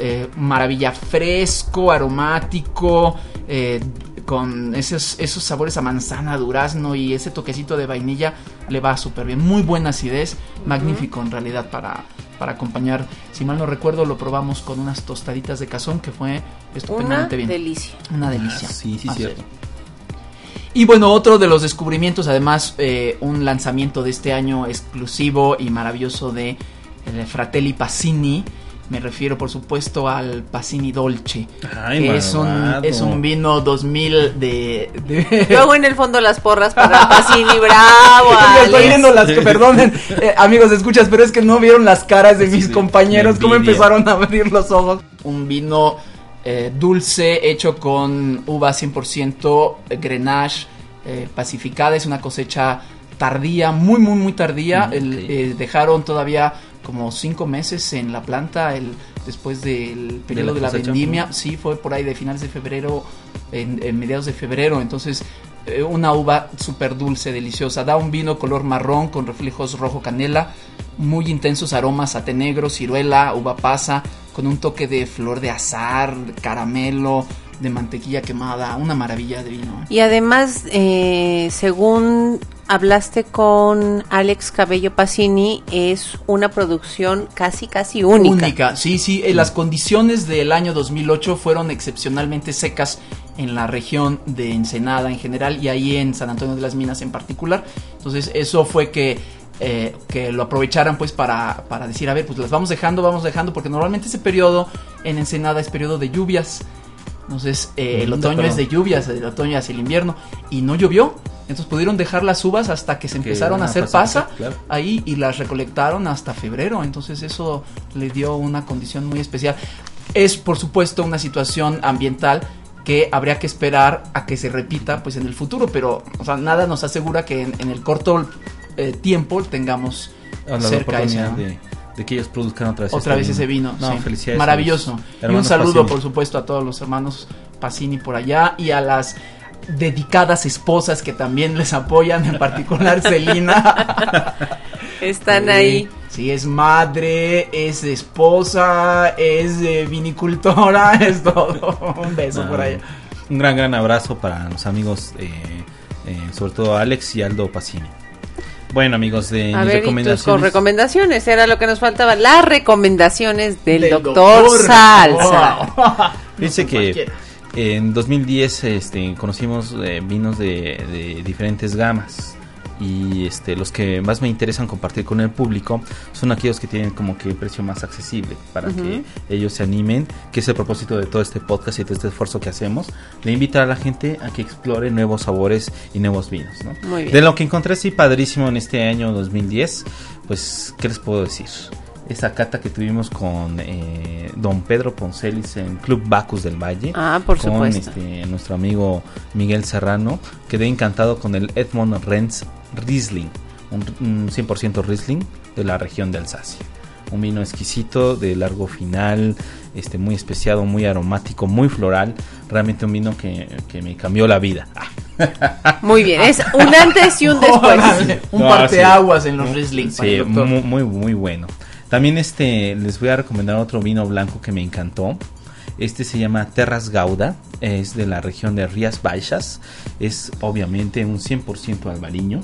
eh, maravilla, fresco, aromático, eh, con esos, esos sabores a manzana, durazno y ese toquecito de vainilla, le va súper bien. Muy buena acidez, magnífico en realidad para, para acompañar. Si mal no recuerdo, lo probamos con unas tostaditas de cazón que fue Una estupendamente bien. delicia. Una delicia. Ah, sí, sí, Así cierto. Y bueno, otro de los descubrimientos, además, eh, un lanzamiento de este año exclusivo y maravilloso de eh, Fratelli Passini. Me refiero, por supuesto, al Passini Dolce. Ay, que es un, es un vino 2000 de... de- *laughs* Luego en el fondo las porras para Pacini, bravo. *laughs* Estoy viendo las perdonen, *laughs* eh, amigos, escuchas, pero es que no vieron las caras de mis Sí, compañeros, cómo empezaron a abrir los ojos. Un vino eh, dulce hecho con uva 100% Grenache eh, pacificada, es una cosecha tardía, muy, muy, muy tardía. Mm, El- eh, dejaron todavía como cinco meses en la planta el, después del periodo de la, vendimia. Sí, fue por ahí de finales de febrero, en, en mediados de febrero. Entonces, eh, una uva súper dulce, deliciosa. Da un vino color marrón con reflejos rojo canela. Muy intensos aromas a té negro, ciruela, uva pasa, con un toque de flor de azar, caramelo, de mantequilla quemada. Una maravilla de vino. ¿eh? Y además, eh, según hablaste con Alex Cabello Pacini, es una producción casi, casi única. Sí, sí. eh, las condiciones del año 2008 fueron excepcionalmente secas en la región de Ensenada en general y ahí en San Antonio de las Minas en particular. Entonces eso fue que, eh, que lo aprovecharan pues para, para decir, a ver, pues las vamos dejando, vamos dejando, porque normalmente ese periodo en Ensenada es periodo de lluvias. Entonces eh, el otoño es de lluvias, el otoño hacia el invierno y no llovió. Entonces pudieron dejar las uvas hasta que se empezaron a hacer pasa claro. ahí y las recolectaron hasta febrero. Entonces eso le dio una condición muy especial. Es por supuesto una situación ambiental que habría que esperar a que se repita pues en el futuro, pero o sea, nada nos asegura que en, en el corto eh, tiempo tengamos A la cerca ese, ¿no? de, de que ellos produzcan otra vez otra este vez ese vino. No, sí. felicidades. Maravilloso. Y un saludo, Pacini. por supuesto, a todos los hermanos Pacini por allá y a las dedicadas esposas que también les apoyan, en particular Celina. Están Sí, ahí. Sí, es madre, es esposa, es eh, vinicultora, *laughs* es todo. Un beso Ah, por allá. Un gran, gran abrazo para los amigos, eh, eh, sobre todo Alex y Aldo Pacini. Bueno, amigos, de A mis ver, tus con recomendaciones. recomendaciones, era lo que nos faltaba, las recomendaciones del, Del doctor, doctor. Salsa. Dice No, que cualquiera. En 2010 este, conocimos eh, vinos de, de diferentes gamas y este, los que más me interesan compartir con el público son aquellos que tienen como que precio más accesible para que ellos se animen, que es el propósito de todo este podcast y de este esfuerzo que hacemos, de invitar a la gente a que explore nuevos sabores y nuevos vinos. De lo que encontré sí padrísimo en este año 2010, pues, ¿qué les puedo decir? Esa cata que tuvimos con eh, don Pedro Poncelis en Club Bacus del Valle. Ah, por con supuesto. este, nuestro amigo Miguel Serrano. Quedé encantado con el Edmond Renz Riesling, un, un 100% Riesling de la región de Alsacia. Un vino exquisito, de largo final, este, muy especiado, muy aromático, muy floral. Realmente un vino que, que me cambió la vida. Ah, *laughs* Muy bien, es un antes y un después. *laughs* Un No, parteaguas en los Riesling. Sí, muy, muy bueno. También este les voy a recomendar otro vino blanco que me encantó. Este se llama Terras Gauda, es de la región de Rías Baixas, es obviamente un 100% albariño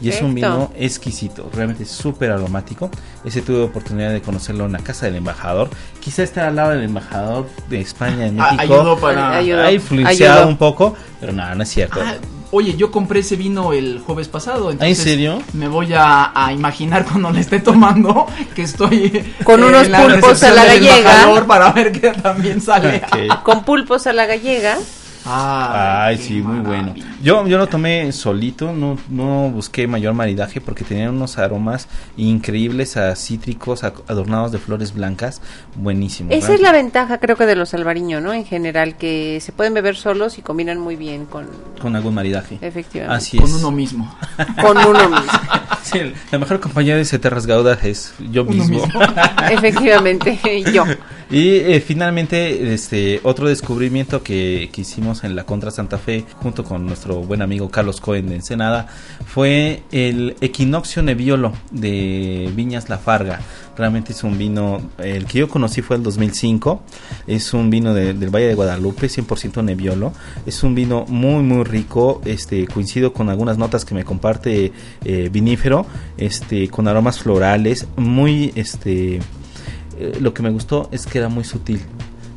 y es un vino exquisito, realmente súper aromático. Ese tuve oportunidad de conocerlo en la casa del embajador, quizá está al lado del embajador de España en México. ayudó para... Ayudó. Ha influenciado Ayudó. un poco, pero nada, no es cierto. Ah, oye, yo compré ese vino el jueves pasado. Entonces serio? Me voy a, a imaginar cuando le esté tomando que estoy Con unos en la pulpos a la gallega. para ver que también sale. Con pulpos a la gallega. Ay, qué sí, muy bueno. Yo, yo lo tomé solito, no, no busqué mayor maridaje porque tenían unos aromas increíbles a cítricos, a- adornados de flores blancas, buenísimo. Esa es la ventaja, creo que de los albariño, ¿no? En general, que se pueden beber solos y combinan muy bien con, Con algún maridaje. efectivamente, Así Con es. uno mismo. *laughs* con uno mismo. *laughs* Sí, la mejor compañía de ese Terras Gaudas es yo mismo. *laughs* Efectivamente, yo. Y eh, finalmente, este otro descubrimiento que, que hicimos en la Contra Santa Fe, junto con nuestro buen amigo Carlos Cohen de Ensenada, fue el Equinoccio Nebbiolo de Viñas La Farga. Realmente es un vino, el que yo conocí fue el 2005, es un vino de- del Valle de Guadalupe, 100% Nebbiolo. Es un vino muy, muy rico, este coincido con algunas notas que me comparte eh, vinífero, este con aromas florales, muy este eh, lo que me gustó es que era muy sutil,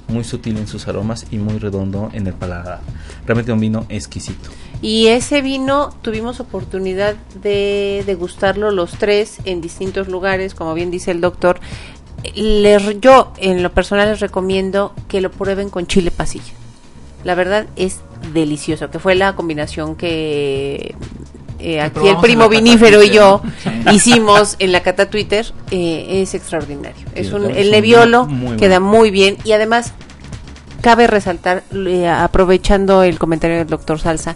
muy sutil en sus aromas y muy redondo en el paladar. Realmente un vino exquisito. Y ese vino tuvimos oportunidad de degustarlo los tres en distintos lugares, como bien dice el doctor. Les- yo en lo personal les recomiendo que lo prueben con chile pasilla. La verdad es delicioso, que fue la combinación que eh, aquí el primo vinífero y yo hicimos en la cata Twitter. eh, es extraordinario. es un, el muy queda bueno. muy bien y además cabe resaltar, eh, aprovechando el comentario del doctor Salsa,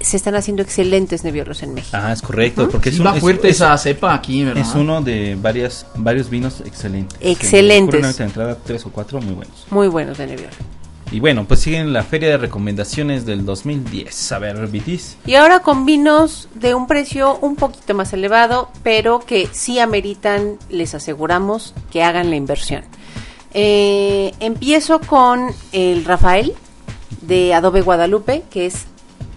se están haciendo excelentes nebiolos en México. Ah, es correcto, porque es, Sí, un- va fuerte es- esa cepa aquí, ¿verdad? es uno de varias, varios vinos excelentes. Excelentes. de entrada tres o cuatro muy buenos. Muy buenos de Nebbiolo. Y bueno, pues siguen la feria de recomendaciones del 2010. A ver, Vitis. Y ahora con vinos de un precio un poquito más elevado, pero que sí ameritan, les aseguramos, que hagan la inversión. Eh, empiezo con el Rafael de Adobe Guadalupe, que es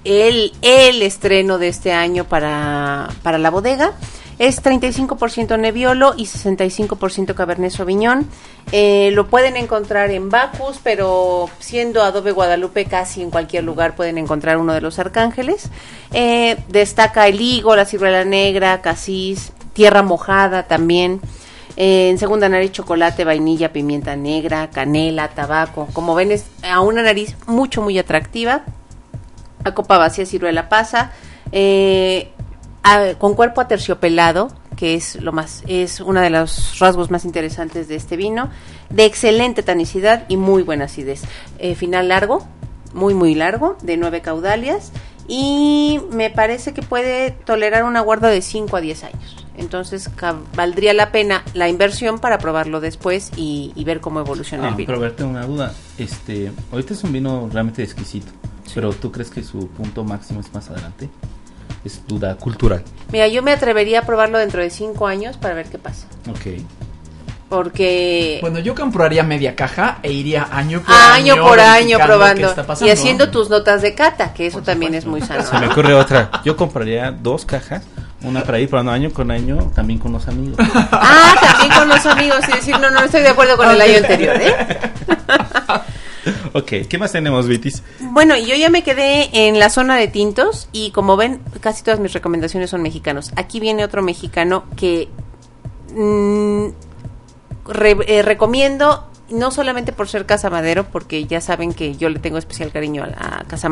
el, el estreno de este año para, para la bodega. Es 35% Nebbiolo y 65% Cabernet Sauvignon. Eh, lo pueden encontrar en Bacus, pero siendo Adobe Guadalupe casi en cualquier lugar pueden encontrar uno de los arcángeles. Eh, destaca el higo, la ciruela negra, casis, tierra mojada también. Eh, en segunda nariz chocolate, vainilla, pimienta negra, canela, tabaco. Como ven es a una nariz mucho muy atractiva. A copa vacía ciruela pasa. A- con cuerpo aterciopelado, que es lo más, es uno de los rasgos más interesantes de este vino, de excelente tanicidad y muy buena acidez. Eh, final largo, muy muy largo, de 9 caudalias y me parece que puede tolerar una guarda de 5 a 10 años. Entonces valdría la pena la inversión para probarlo después y, y ver cómo evoluciona Ah, el vino. pero verte una duda. Este, ahorita es un vino realmente exquisito. Pero ¿tú crees que su punto máximo es más adelante? Es duda cultural. Mira, yo me atrevería a probarlo dentro de 5 años para ver qué pasa. Ok. Porque Bueno, yo compraría media caja e iría año por año, año. por año probando está pasando, y haciendo tus notas de cata, que eso también es muy sano. Se me ocurre otra. Yo compraría dos cajas. Una para ir probando año con año, también con los amigos. Ah, también con los amigos y decir, no, no estoy de acuerdo con el año anterior, ¿eh? *laughs* *laughs* ok, ¿qué más tenemos, Vitis? Bueno, yo ya me quedé en la zona de tintos y como ven, casi todas mis recomendaciones son mexicanos. Aquí viene otro mexicano que mm, eh, recomiendo no solamente por ser Casa Madero, porque ya saben que yo le tengo especial cariño a, la Casa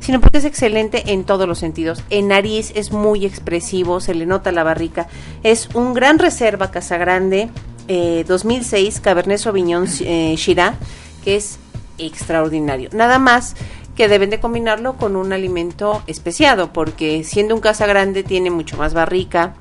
sino porque es excelente en todos los sentidos. En nariz es muy expresivo, se le nota la barrica. Es un gran reserva Casa Grande eh, 2006 Cabernet Sauvignon eh, Shiraz, que es extraordinario. Nada más que deben de combinarlo con un alimento especiado, porque siendo un Casa Grande tiene mucho más barrica,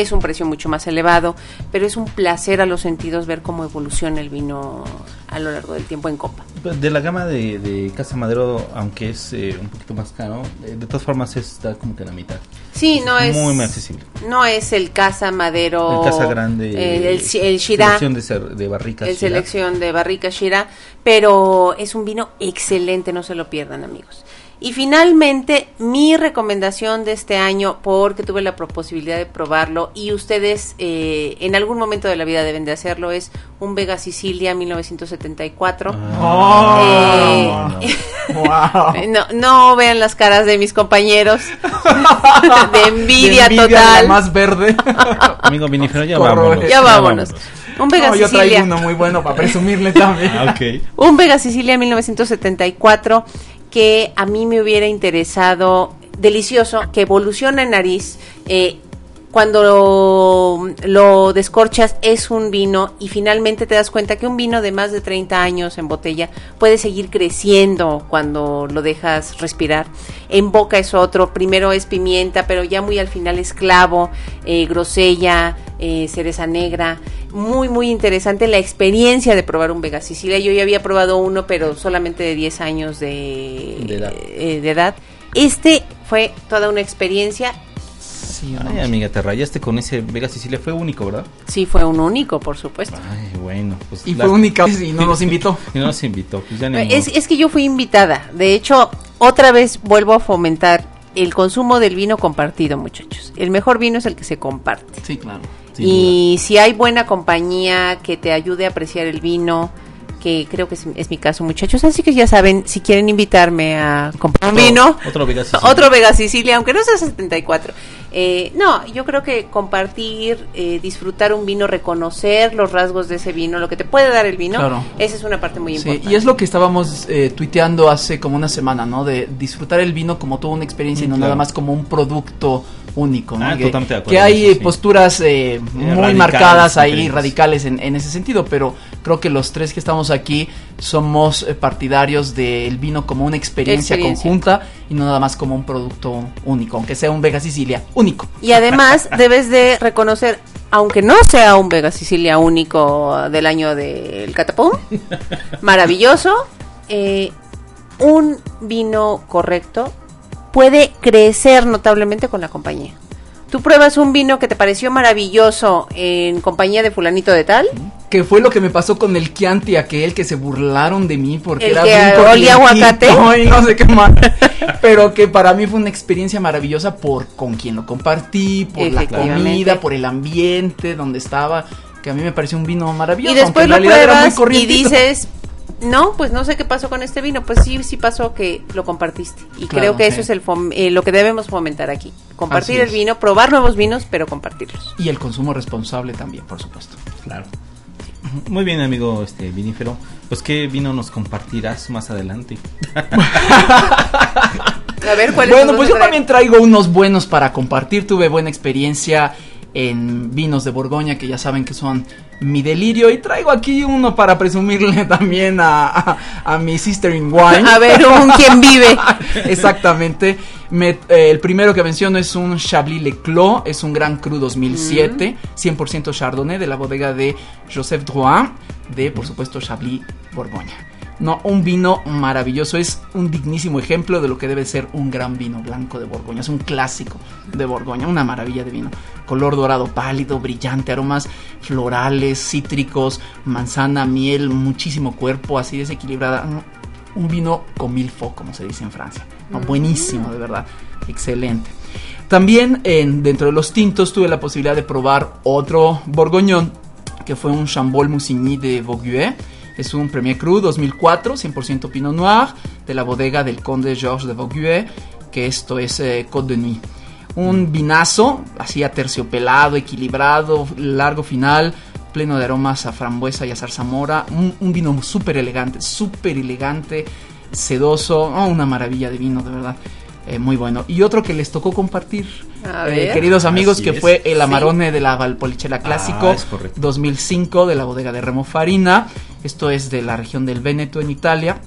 es un precio mucho más elevado, pero es un placer a los sentidos ver cómo evoluciona el vino a lo largo del tiempo en copa. De la gama de, de Casa Madero, aunque es eh, un poquito más caro, eh, de todas formas está como que a la mitad. Sí, no es Muy, accesible. No es el Casa Madero, El Casa Grande. eh, el, el, el Shiraz, Selección de, de barricas. el selección de barrica Shira, pero es un vino excelente, no se lo pierdan amigos. Y finalmente, mi recomendación de este año, porque tuve la pro- posibilidad de probarlo y ustedes eh, en algún momento de la vida deben de hacerlo, es un Vega Sicilia 1974. Oh, Eh, *laughs* wow. *laughs* No, no vean las caras de mis compañeros *laughs* de envidia, De la total. más verde. Amigo vinifero, ya vámonos. Ya vámonos. Un Vega No, yo Sicilia. traigo uno muy bueno para presumirle también. Ah. Un Vega Sicilia 1974 que a mí me hubiera interesado, delicioso, que evoluciona en nariz. eh, cuando lo, lo descorchas es un vino y finalmente te das cuenta que un vino de más de 30 años en botella puede seguir creciendo cuando lo dejas respirar. En boca es otro, primero es pimienta, pero ya muy al final es clavo, eh, grosella, eh, cereza negra. Muy, muy interesante la experiencia de probar un Vega Sicilia. Yo ya había probado uno, pero solamente de 10 años de, De edad. eh, de edad. Este fue toda una experiencia. Sí. Ay, amiga, te rayaste con ese Vega Sicilia. Fue único, ¿verdad? Sí, fue un único, por supuesto. Ay, bueno. Pues Y la- fue única y no *laughs* nos invitó. Y no nos invitó. Pues ya ni Es, es que yo fui invitada. De hecho, otra vez vuelvo a fomentar el consumo del vino compartido, muchachos. El mejor vino es el que se comparte. Sí, claro. Y si hay buena compañía que te ayude a apreciar el vino, que creo que es, es mi caso, muchachos. Así que ya saben, si quieren invitarme a comprar un Otro- vino, otro Vega *laughs* Sicilia. otro Vega Sicilia, aunque no sea 74. Eh, no, yo creo que compartir, eh, disfrutar un vino, reconocer los rasgos de ese vino, lo que te puede dar el vino, Claro. esa es una parte muy Sí, importante. y es lo que estábamos eh, tuiteando hace como una semana, ¿no? De disfrutar el vino como toda una experiencia y no Mm, claro. nada más como un producto único, ¿no? Ah, que, totalmente de acuerdo que hay eso, eh, sí. posturas eh, muy radicales, marcadas ahí, diferentes. radicales en, en ese sentido, pero creo que los tres que estamos aquí somos eh, partidarios del vino como una experiencia, Experiencia. conjunta y no nada más como un producto único, aunque sea un Vega Sicilia único. Y además *laughs* debes de reconocer, aunque no sea un Vega Sicilia único del año del Catapum, *laughs* maravilloso, eh, un vino correcto puede crecer notablemente con la compañía. Tú pruebas un vino que te pareció maravilloso en compañía de fulanito de tal, Que fue lo que me pasó con el Chianti aquel que se burlaron de mí porque El era que olía aguacate. *laughs* y no sé qué más. *laughs* Pero que para mí fue una experiencia maravillosa por con quien lo compartí, por la comida, por el ambiente donde estaba, que a mí me pareció un vino maravilloso. y después lo pruebas y dices, no, pues no sé qué pasó con este vino. Pues sí, sí pasó que lo compartiste. Y Claro, creo que eso es el fom- eh, lo que debemos fomentar aquí. Compartir Así el es. vino, probar nuevos vinos, pero compartirlos. Y el consumo responsable también, por supuesto. Claro. Muy bien, amigo este vinífero. Pues qué vino nos compartirás más adelante. *laughs* A ver, ¿cuál Bueno, pues yo también traigo unos buenos para compartir. Tuve buena experiencia en vinos de Borgoña, que ya saben que son mi delirio. Y traigo aquí uno para presumirle *laughs* también a, a, a mi sister in wine. A ver, un *laughs* quien vive. Exactamente. Me- eh, el primero que menciono es un Chablis Le Clos, es un Gran Cru 2007, 100% Chardonnay de la bodega de Joseph Drouin, de por supuesto Chablis Borgoña. No, un vino maravilloso, es un dignísimo ejemplo de lo que debe ser un gran vino blanco de Borgoña, es un clásico de Borgoña, una maravilla de vino. Color dorado pálido, brillante, aromas florales, cítricos, manzana, miel, muchísimo cuerpo, así desequilibrada. Mm, Un vino con mil fo, como se dice en Francia. No, buenísimo, de verdad. Excelente. También en, dentro de los tintos tuve la posibilidad de probar otro borgoñón, que fue un Chambol Musigny de Vauguet. Es un Premier Cru 2004, 100% Pinot Noir, de la bodega del Conde Georges de Vauguet, que esto es eh, Côte de Nuit. Un vinazo, así aterciopelado, equilibrado, largo final, pleno de aromas a frambuesa y a zarzamora. Un, un vino súper elegante, súper elegante, sedoso. oh, una maravilla de vino, de verdad. Eh, muy bueno. Y otro que les tocó compartir, eh, queridos amigos, Así que es. fue el Sí. Amarone de la Valpolicella Clásico Ah, correcto. 2005 de la bodega de Remo Farina. Esto es de la región del Véneto en Italia,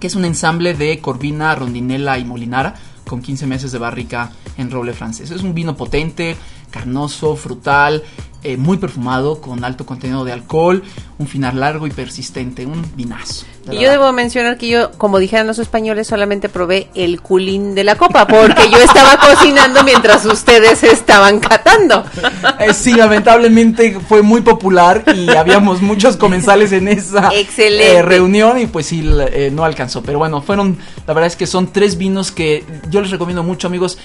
que es un ensamble de Corvina, Rondinella y Molinara con 15 meses de barrica en roble francés. Es un vino potente, carnoso, frutal, eh, muy perfumado, con alto contenido de alcohol, un final largo y persistente, un vinazo. Y yo debo mencionar que yo, como dijeran los españoles, solamente probé el culín de la copa, porque yo estaba cocinando mientras ustedes estaban catando. Eh, sí, lamentablemente fue muy popular y habíamos muchos comensales en esa eh, reunión y pues sí, eh, no alcanzó. Pero bueno, fueron, la verdad es que son tres vinos que yo les recomiendo mucho amigos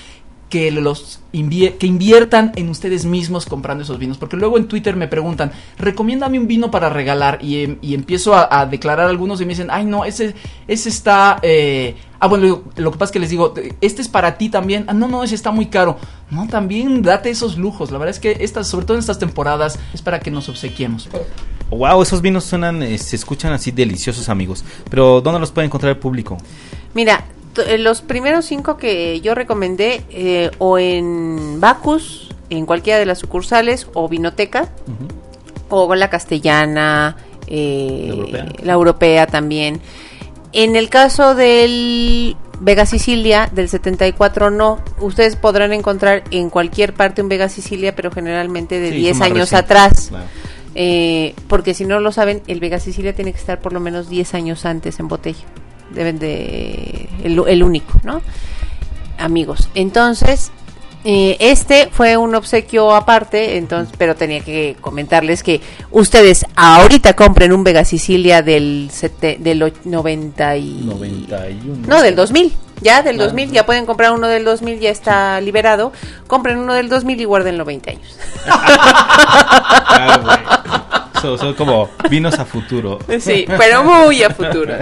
que los que inviertan en ustedes mismos comprando esos vinos. Porque luego en Twitter me preguntan, recomiéndame un vino para regalar y, em- y empiezo a, a declarar algunos y me dicen, ay no, ese, ese está... eh, Ah, bueno, lo, lo que pasa es que les digo, este es para ti también. Ah, no, no, ese está muy caro. No, también date esos lujos. La verdad es que estas, sobre todo en estas temporadas, es para que nos obsequiemos. Wow, esos vinos suenan, eh, se escuchan así deliciosos, amigos. Pero ¿dónde los puede encontrar el público? Mira, los primeros cinco que yo recomendé, eh, o en Bacus, en cualquiera de las sucursales, o Vinoteca, o la castellana, eh, La europea. la europea también. En el caso del Vega Sicilia del 74 no, ustedes podrán encontrar en cualquier parte un Vega Sicilia, pero generalmente de Sí, 10 son más años atrás. claro. Eh, porque si no lo saben, el Vega Sicilia tiene que estar por lo menos 10 años antes en botella. Deben de... El, el único, ¿no? Amigos. Entonces, eh, este fue un obsequio aparte, entonces, pero tenía que comentarles que ustedes ahorita compren un Vega Sicilia del, sete- del och- 90 y... 91. No, del 2000. Ya del Ah. 2000, ya pueden comprar uno del 2000, ya está liberado. Compren uno del 2000 y guárdenlo 20 años. *laughs* Claro, güey. So- son como vinos a futuro. Sí, pero muy a futuro.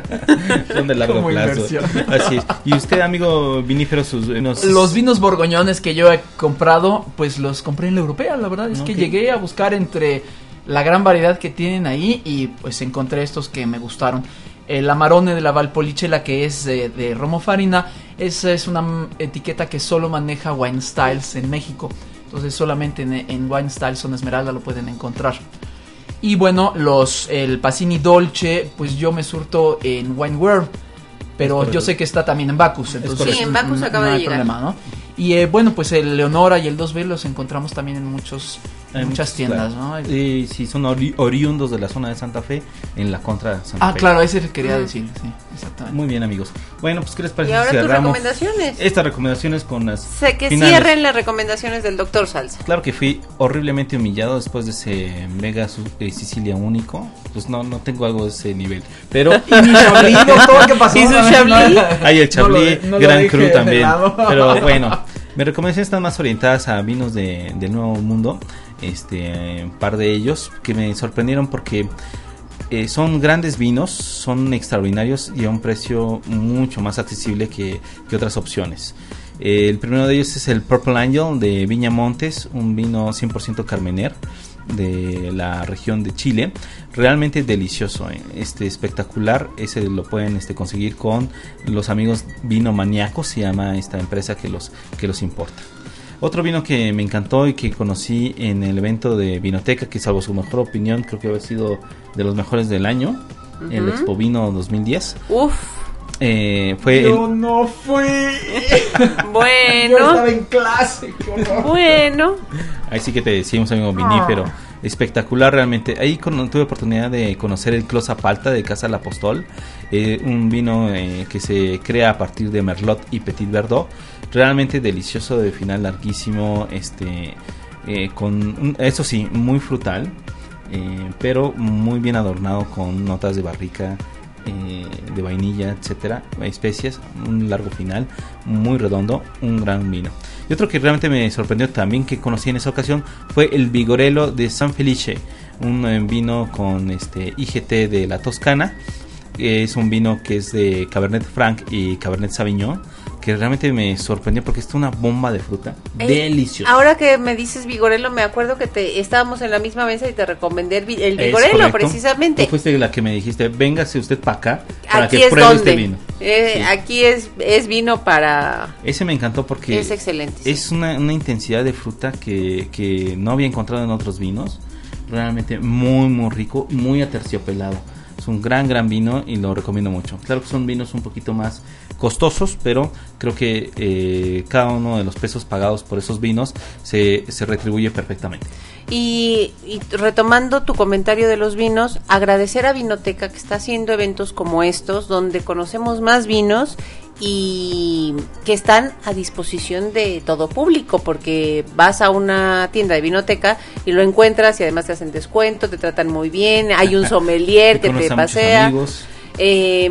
Son de largo Como plazo. inversión. Así es. Y usted, amigo vinífero, sus vinos. Los vinos borgoñones que yo he comprado, pues los compré en la europea. La verdad es que Ok. llegué a buscar entre la gran variedad que tienen ahí y pues encontré estos que me gustaron. El Amarone de la Valpolicella, que es eh, de Romo Farina, esa es una etiqueta que solo maneja Wine Styles en México. Entonces solamente en, en Wine Styles Son Esmeralda lo pueden encontrar. Y bueno, los el Passini Dolce, pues yo me surto en Wine World. Pero yo sé que está también en Bacus. Entonces. Sí, en Bacus no- acaba no de hay llegar. problema, ¿no? Y eh, bueno, pues el Leonora y el 2B los encontramos también en muchos Hay muchas tiendas, claro. ¿no? Eh, sí, son ori- oriundos de la zona de Santa Fe, en la contra de Santa Ah, Fe. claro, ese le quería Mm. decir, sí, exactamente. Muy bien, amigos. Bueno, pues, ¿qué les Y parece ahora si tus recomendaciones. estas recomendaciones con las Sé que finales? cierren las recomendaciones del doctor Salsa. Claro que fui horriblemente humillado después de ese mega su- eh, Sicilia único. Pues no, no tengo algo de ese nivel. Pero *laughs* Y mi Chablis, *laughs* doctor, ¿qué pasó? ¿Y su No, no, no, hay el no lo de- no lo Gran Cru también. Pero *laughs* bueno, mis recomendaciones están más orientadas a vinos de, del Nuevo Mundo. Este, un par de ellos que me sorprendieron porque eh, son grandes vinos, son extraordinarios y a un precio mucho más accesible que, que otras opciones. Eh, el primero de ellos es el Purple Angel de Viña Montes, un vino 100% Carmener de la región de Chile. Realmente delicioso, eh, este espectacular. Ese lo pueden este, conseguir con los amigos Vino Maníacos, se llama esta empresa que los, que los importa. Otro vino que me encantó y que conocí en el evento de Vinoteca, que salvo su mejor opinión, creo que ha sido de los mejores del año, el. Expo Vino 2010. Uf, Eh, fue Yo el- no fui. *laughs* Yo bueno, estaba en clase. bueno. Ahí sí que te decimos, amigo vinífero. Espectacular realmente. Ahí con- tuve oportunidad de conocer el Closa Palta de Casa del Apostol. eh, un vino eh, que se crea a partir de Merlot y Petit Verdot. Realmente delicioso, de final larguísimo. Este, eh, con eso sí, muy frutal. eh, pero muy bien adornado con notas de barrica. eh, de vainilla, etcétera, especias, un largo final, muy redondo, un gran vino. Y otro que realmente me sorprendió también que conocí en esa ocasión fue el Vigorello de San Felice, un vino con este IGT de la Toscana. Es un vino que es de Cabernet Franc y Cabernet Sauvignon, que realmente me sorprendió porque es una bomba de fruta, Eh, delicioso. Ahora que me dices Vigorelo, me acuerdo que te estábamos en la misma mesa y te recomendé el, el Vigorelo, precisamente. Tú fuiste la que me dijiste, véngase usted para acá para Aquí que es pruebe donde. este vino. Eh, Sí. Aquí es, es vino para... Ese me encantó porque Es excelente. sí. es una, una intensidad de fruta que, que no había encontrado en otros vinos. Realmente muy, muy rico, muy aterciopelado. Es un gran, gran vino y lo recomiendo mucho. Claro que son vinos un poquito más costosos, pero creo que eh, cada uno de los pesos pagados por esos vinos se, se retribuye perfectamente. Y, y retomando tu comentario de los vinos, agradecer a Vinoteca que está haciendo eventos como estos, donde conocemos más vinos y que están a disposición de todo público, porque vas a una tienda de vinoteca y lo encuentras y además te hacen descuento, te tratan muy bien, hay un *laughs* sommelier que te pasea. Eh,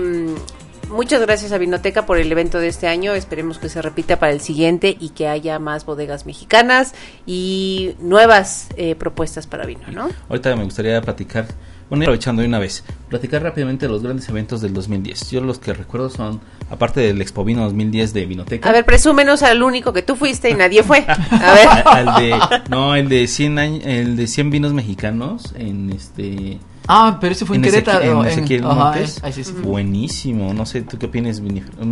muchas gracias a Vinoteca por el evento de este año. Esperemos que se repita para el siguiente y que haya más bodegas mexicanas y nuevas eh, propuestas para vino, ¿no? Ahorita me gustaría platicar, bueno, aprovechando de una vez, platicar rápidamente de los grandes eventos del 2010. Yo los que recuerdo son, aparte del Expo Vino 2010 de Vinoteca. A ver, presúmenos al único que tú fuiste y nadie fue. A ver. *laughs* al de no el de 100 años el de 100 vinos mexicanos en este Ah, pero ese fue en, en Querétaro. en Ezequiel ajá, Montes. ahí sí, sí. buenísimo no sé tú qué opinas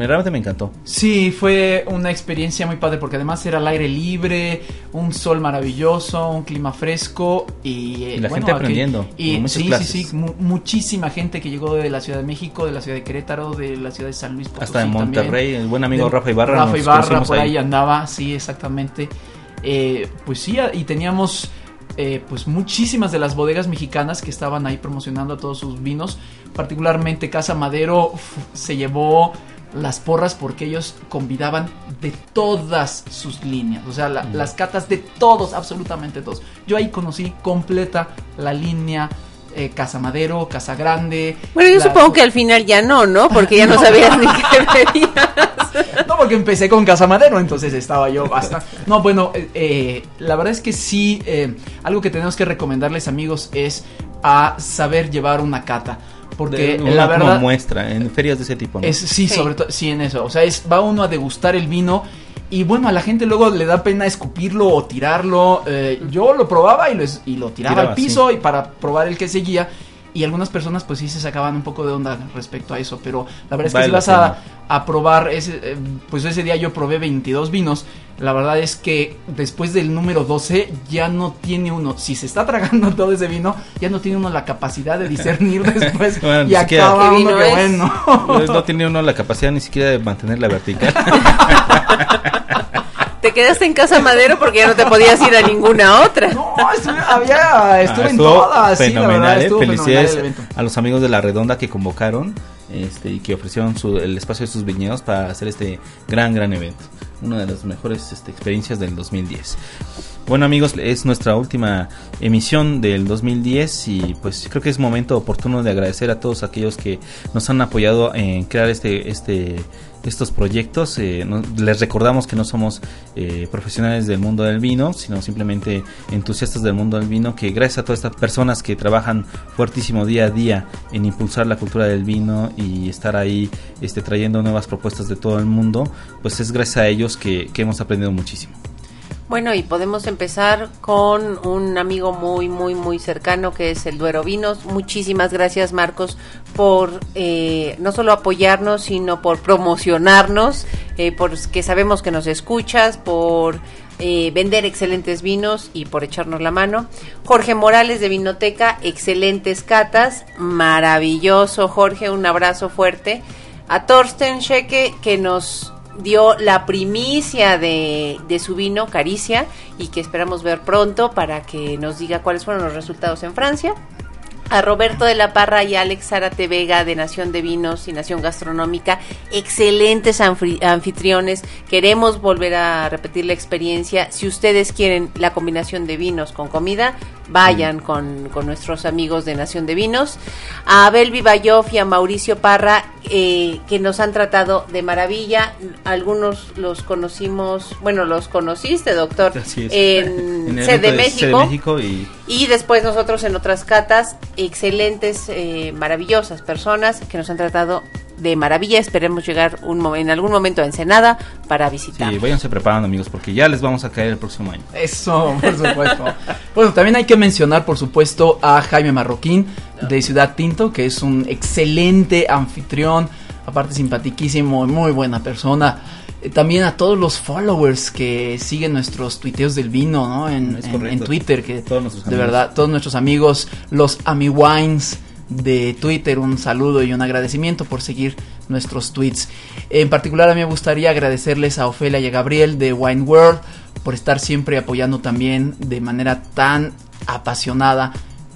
realmente me encantó Sí, fue una experiencia muy padre porque además era al aire libre, un sol maravilloso, un clima fresco y, eh, Y la bueno, gente aquí- aprendiendo, Y con muchas sí, clases. sí, sí, mu- muchísima gente que llegó de la Ciudad de México, de la Ciudad de Querétaro, de la ciudad de San Luis Potosí hasta en también. Monterrey el buen amigo De- Rafa Ibarra Rafa Ibarra por ahí. andaba, sí, exactamente. Eh, pues sí, y teníamos eh, pues muchísimas de las bodegas mexicanas que estaban ahí promocionando todos sus vinos. Particularmente Casa Madero uf, se llevó las porras porque ellos convidaban de todas sus líneas, o sea, la- las catas de todos, absolutamente todos. Yo ahí conocí completa la línea eh, Casa Madero, Casa Grande. Bueno, yo la- supongo que al final ya no, ¿no? Porque ya no *laughs* sabías ni qué pedías. *laughs* No, porque empecé con Casa Madero, entonces estaba yo basta. No, bueno, eh, eh, la verdad es que sí, eh, algo que tenemos que recomendarles amigos es a saber llevar una cata. Porque De- una la como verdad muestra en ferias de ese tipo ¿no? es, sí, Sí. sobre todo, sí, en eso. O sea, es, va uno a degustar el vino y bueno, a la gente luego le da pena escupirlo o tirarlo. Eh, yo lo probaba y lo, es- y lo tiraba, Tiraba, al piso y para probar el que seguía. Y algunas personas pues sí se sacaban un poco de onda respecto a eso, pero la verdad es que Vale si vas a, a probar, ese, eh, pues ese día yo probé 22 vinos, la verdad es que después del número 12 ya no tiene uno, si se está tragando *laughs* todo ese vino, ya no tiene uno la capacidad de discernir *laughs* después Bueno, y siquiera. acaba ¿Qué uno vino que es? bueno. No tiene uno la capacidad ni siquiera de mantener la vertical *laughs* Te quedaste en Casa Madero porque ya no te podías ir a ninguna otra. No, estuve, había, estuve Ah, en todas, sí, la fenomenal, verdad, ¿eh? estuvo fenomenal Felicidades el evento. a los amigos de la Redonda que convocaron este, y que ofrecieron su- el espacio de sus viñedos para hacer este gran, gran evento. Una de las mejores este, experiencias del 2010. Bueno amigos, es nuestra última emisión del 2010 y pues creo que es momento oportuno de agradecer a todos aquellos que nos han apoyado en crear este, este, estos proyectos. Eh, no- les recordamos que no somos eh, profesionales del mundo del vino, sino simplemente entusiastas del mundo del vino, que gracias a todas estas personas que trabajan fuertísimo día a día en impulsar la cultura del vino y estar ahí este, trayendo nuevas propuestas de todo el mundo, pues es gracias a ellos que, que hemos aprendido muchísimo. Bueno, y podemos empezar con un amigo muy, muy, muy cercano que es el Duero Vinos. Muchísimas gracias, Marcos, por eh, no solo apoyarnos, sino por promocionarnos, eh, por que sabemos que nos escuchas, por eh, vender excelentes vinos y por echarnos la mano. Jorge Morales de Vinoteca, excelentes catas, maravilloso Jorge, un abrazo fuerte. A Thorsten Schecke que nos dio la primicia de, de su vino Caricia y que esperamos ver pronto para que nos diga cuáles fueron los resultados en Francia a Roberto de la Parra y a Alex Zárate Vega de Nación de Vinos y Nación Gastronómica, excelentes anfitriones. Queremos volver a repetir la experiencia. Si ustedes quieren la combinación de vinos con comida, vayan con, con nuestros amigos de Nación de Vinos. A Abel Vivayoff y a Mauricio Parra, eh, que nos han tratado de maravilla. Algunos los conocimos, bueno, los conociste, doctor, Así es. en, *laughs* En el Sede de México y Y después nosotros en otras catas, excelentes, eh, maravillosas personas que nos han tratado de maravilla. Esperemos llegar un en algún momento a Ensenada para visitar. sí, váyanse preparando amigos porque ya les vamos a caer el próximo año. Eso, por supuesto. *laughs* bueno, también hay que mencionar, por supuesto, a Jaime Marroquín de Ciudad Tinto, que es un excelente anfitrión, aparte simpatiquísimo, muy buena persona. Eh, También a todos los followers que siguen nuestros tuiteos del vino, ¿no? En, Twitter, que Todos nuestros de verdad, todos nuestros amigos, los AmiWines de Twitter, un saludo y un agradecimiento por seguir nuestros tweets. En particular a mí me gustaría agradecerles a Ofelia y a Gabriel de Wine World por estar siempre apoyando también de manera tan apasionada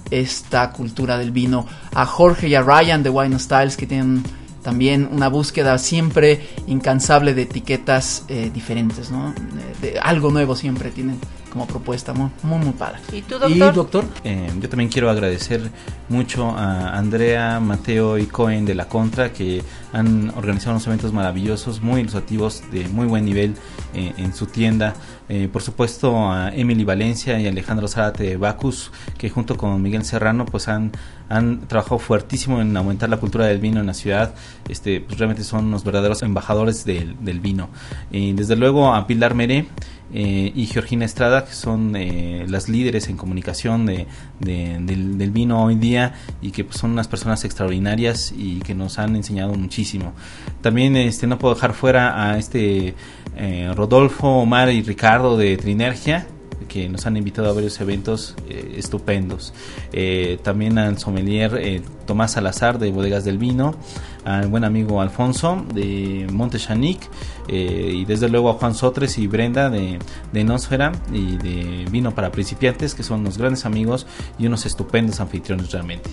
esta cultura del vino. A Jorge y a Ryan de Wine Styles que tienen también una búsqueda siempre incansable de etiquetas eh, diferentes, ¿no? De, algo nuevo siempre tienen como propuesta, muy, muy, muy padre. ¿Y tú, ¿Y doctor? doctor? Eh, yo también quiero agradecer mucho a Andrea, Mateo y Cohen de La Contra que han organizado unos eventos maravillosos, muy ilustrativos, de muy buen nivel eh, en su tienda. Eh, por supuesto a Emily Valencia y Alejandro Zárate de Bacus que junto con Miguel Serrano pues han, han trabajado fuertísimo en aumentar la cultura del vino en la ciudad. Este, pues realmente son unos verdaderos embajadores del, del vino. Y desde luego a Pilar Meré eh, y Georgina Estrada, que son eh, las líderes en comunicación de, de- del, del vino hoy día y que pues, son unas personas extraordinarias y que nos han enseñado muchísimo. También este no puedo dejar fuera a este eh, Rodolfo, Omar y Ricardo de Trinergia que nos han invitado a varios eventos eh, estupendos. Eh, también al sommelier eh, Tomás Salazar de Bodegas del Vino, al buen amigo Alfonso de Monte Chanic eh, y desde luego a Juan Sotres y Brenda de, de Nosfera y de Vino para Principiantes, que son unos grandes amigos y unos estupendos anfitriones realmente.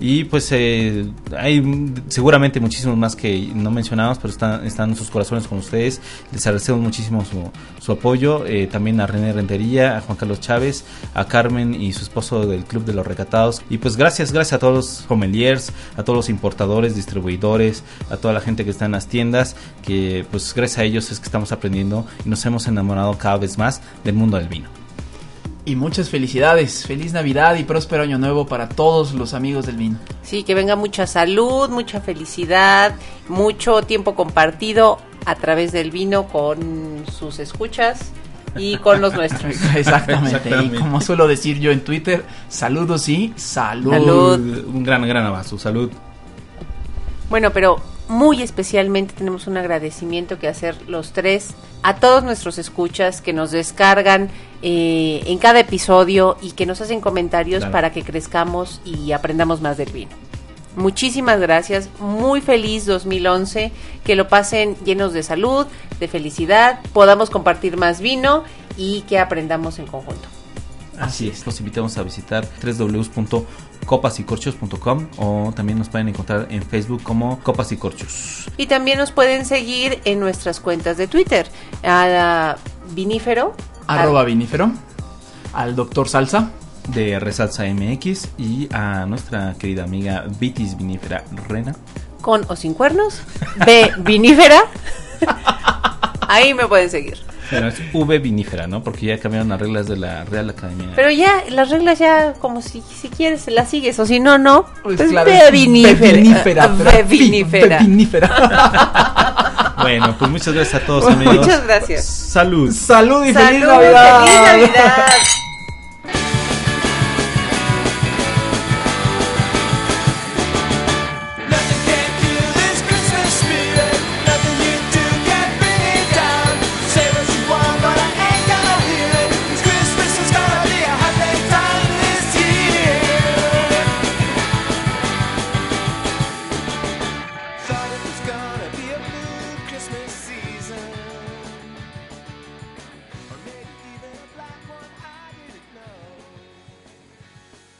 Y pues eh, hay seguramente muchísimos más que no mencionamos, pero están, están sus corazones con ustedes. Les agradecemos muchísimo su, su apoyo. Eh, también a René Rentería, a Juan Carlos Chávez, a Carmen y su esposo del Club de los Recatados. Y pues gracias, gracias a todos los sommeliers, a todos los importadores, distribuidores, a toda la gente que está en las tiendas, que pues a ellos es que estamos aprendiendo y nos hemos enamorado cada vez más del mundo del vino. Y muchas felicidades, feliz Navidad y próspero año nuevo para todos los amigos del vino. Sí, que venga mucha salud, mucha felicidad, mucho tiempo compartido a través del vino con sus escuchas y con los nuestros. Exactamente. *laughs* Exactamente. Y como suelo decir yo en Twitter, saludos y salud. Salud. Un gran, gran abrazo. Salud. Bueno, pero muy especialmente tenemos un agradecimiento que hacer los tres a todos nuestros escuchas que nos descargan eh, en cada episodio y que nos hacen comentarios Claro. para que crezcamos y aprendamos más del vino. Muchísimas gracias, muy feliz 2011, que lo pasen llenos de salud, de felicidad, podamos compartir más vino y que aprendamos en conjunto. Así es. Los invitamos a visitar www.copasycorchos.com o también nos pueden encontrar en Facebook como Copas y Corchos. Y también nos pueden seguir en nuestras cuentas de Twitter, a Vinífero, Arroba vinífero. Al doctor Salsa. de Resalza MX y a nuestra querida amiga Vitis Vinífera Rena. con o sin cuernos, B vinífera. *laughs* Ahí me pueden seguir. Pero es V Vinífera, ¿no? Porque ya cambiaron las reglas de la Real Academia. Pero ya, las reglas ya, como si, si quieres, las sigues, o si no, no. Pues Pues claro, es vinífera. vi- vinífera. bevinífera. Bueno, pues muchas gracias a todos amigos. Muchas gracias. Salud. Salud y Salud, feliz Navidad. ¡Feliz Navidad!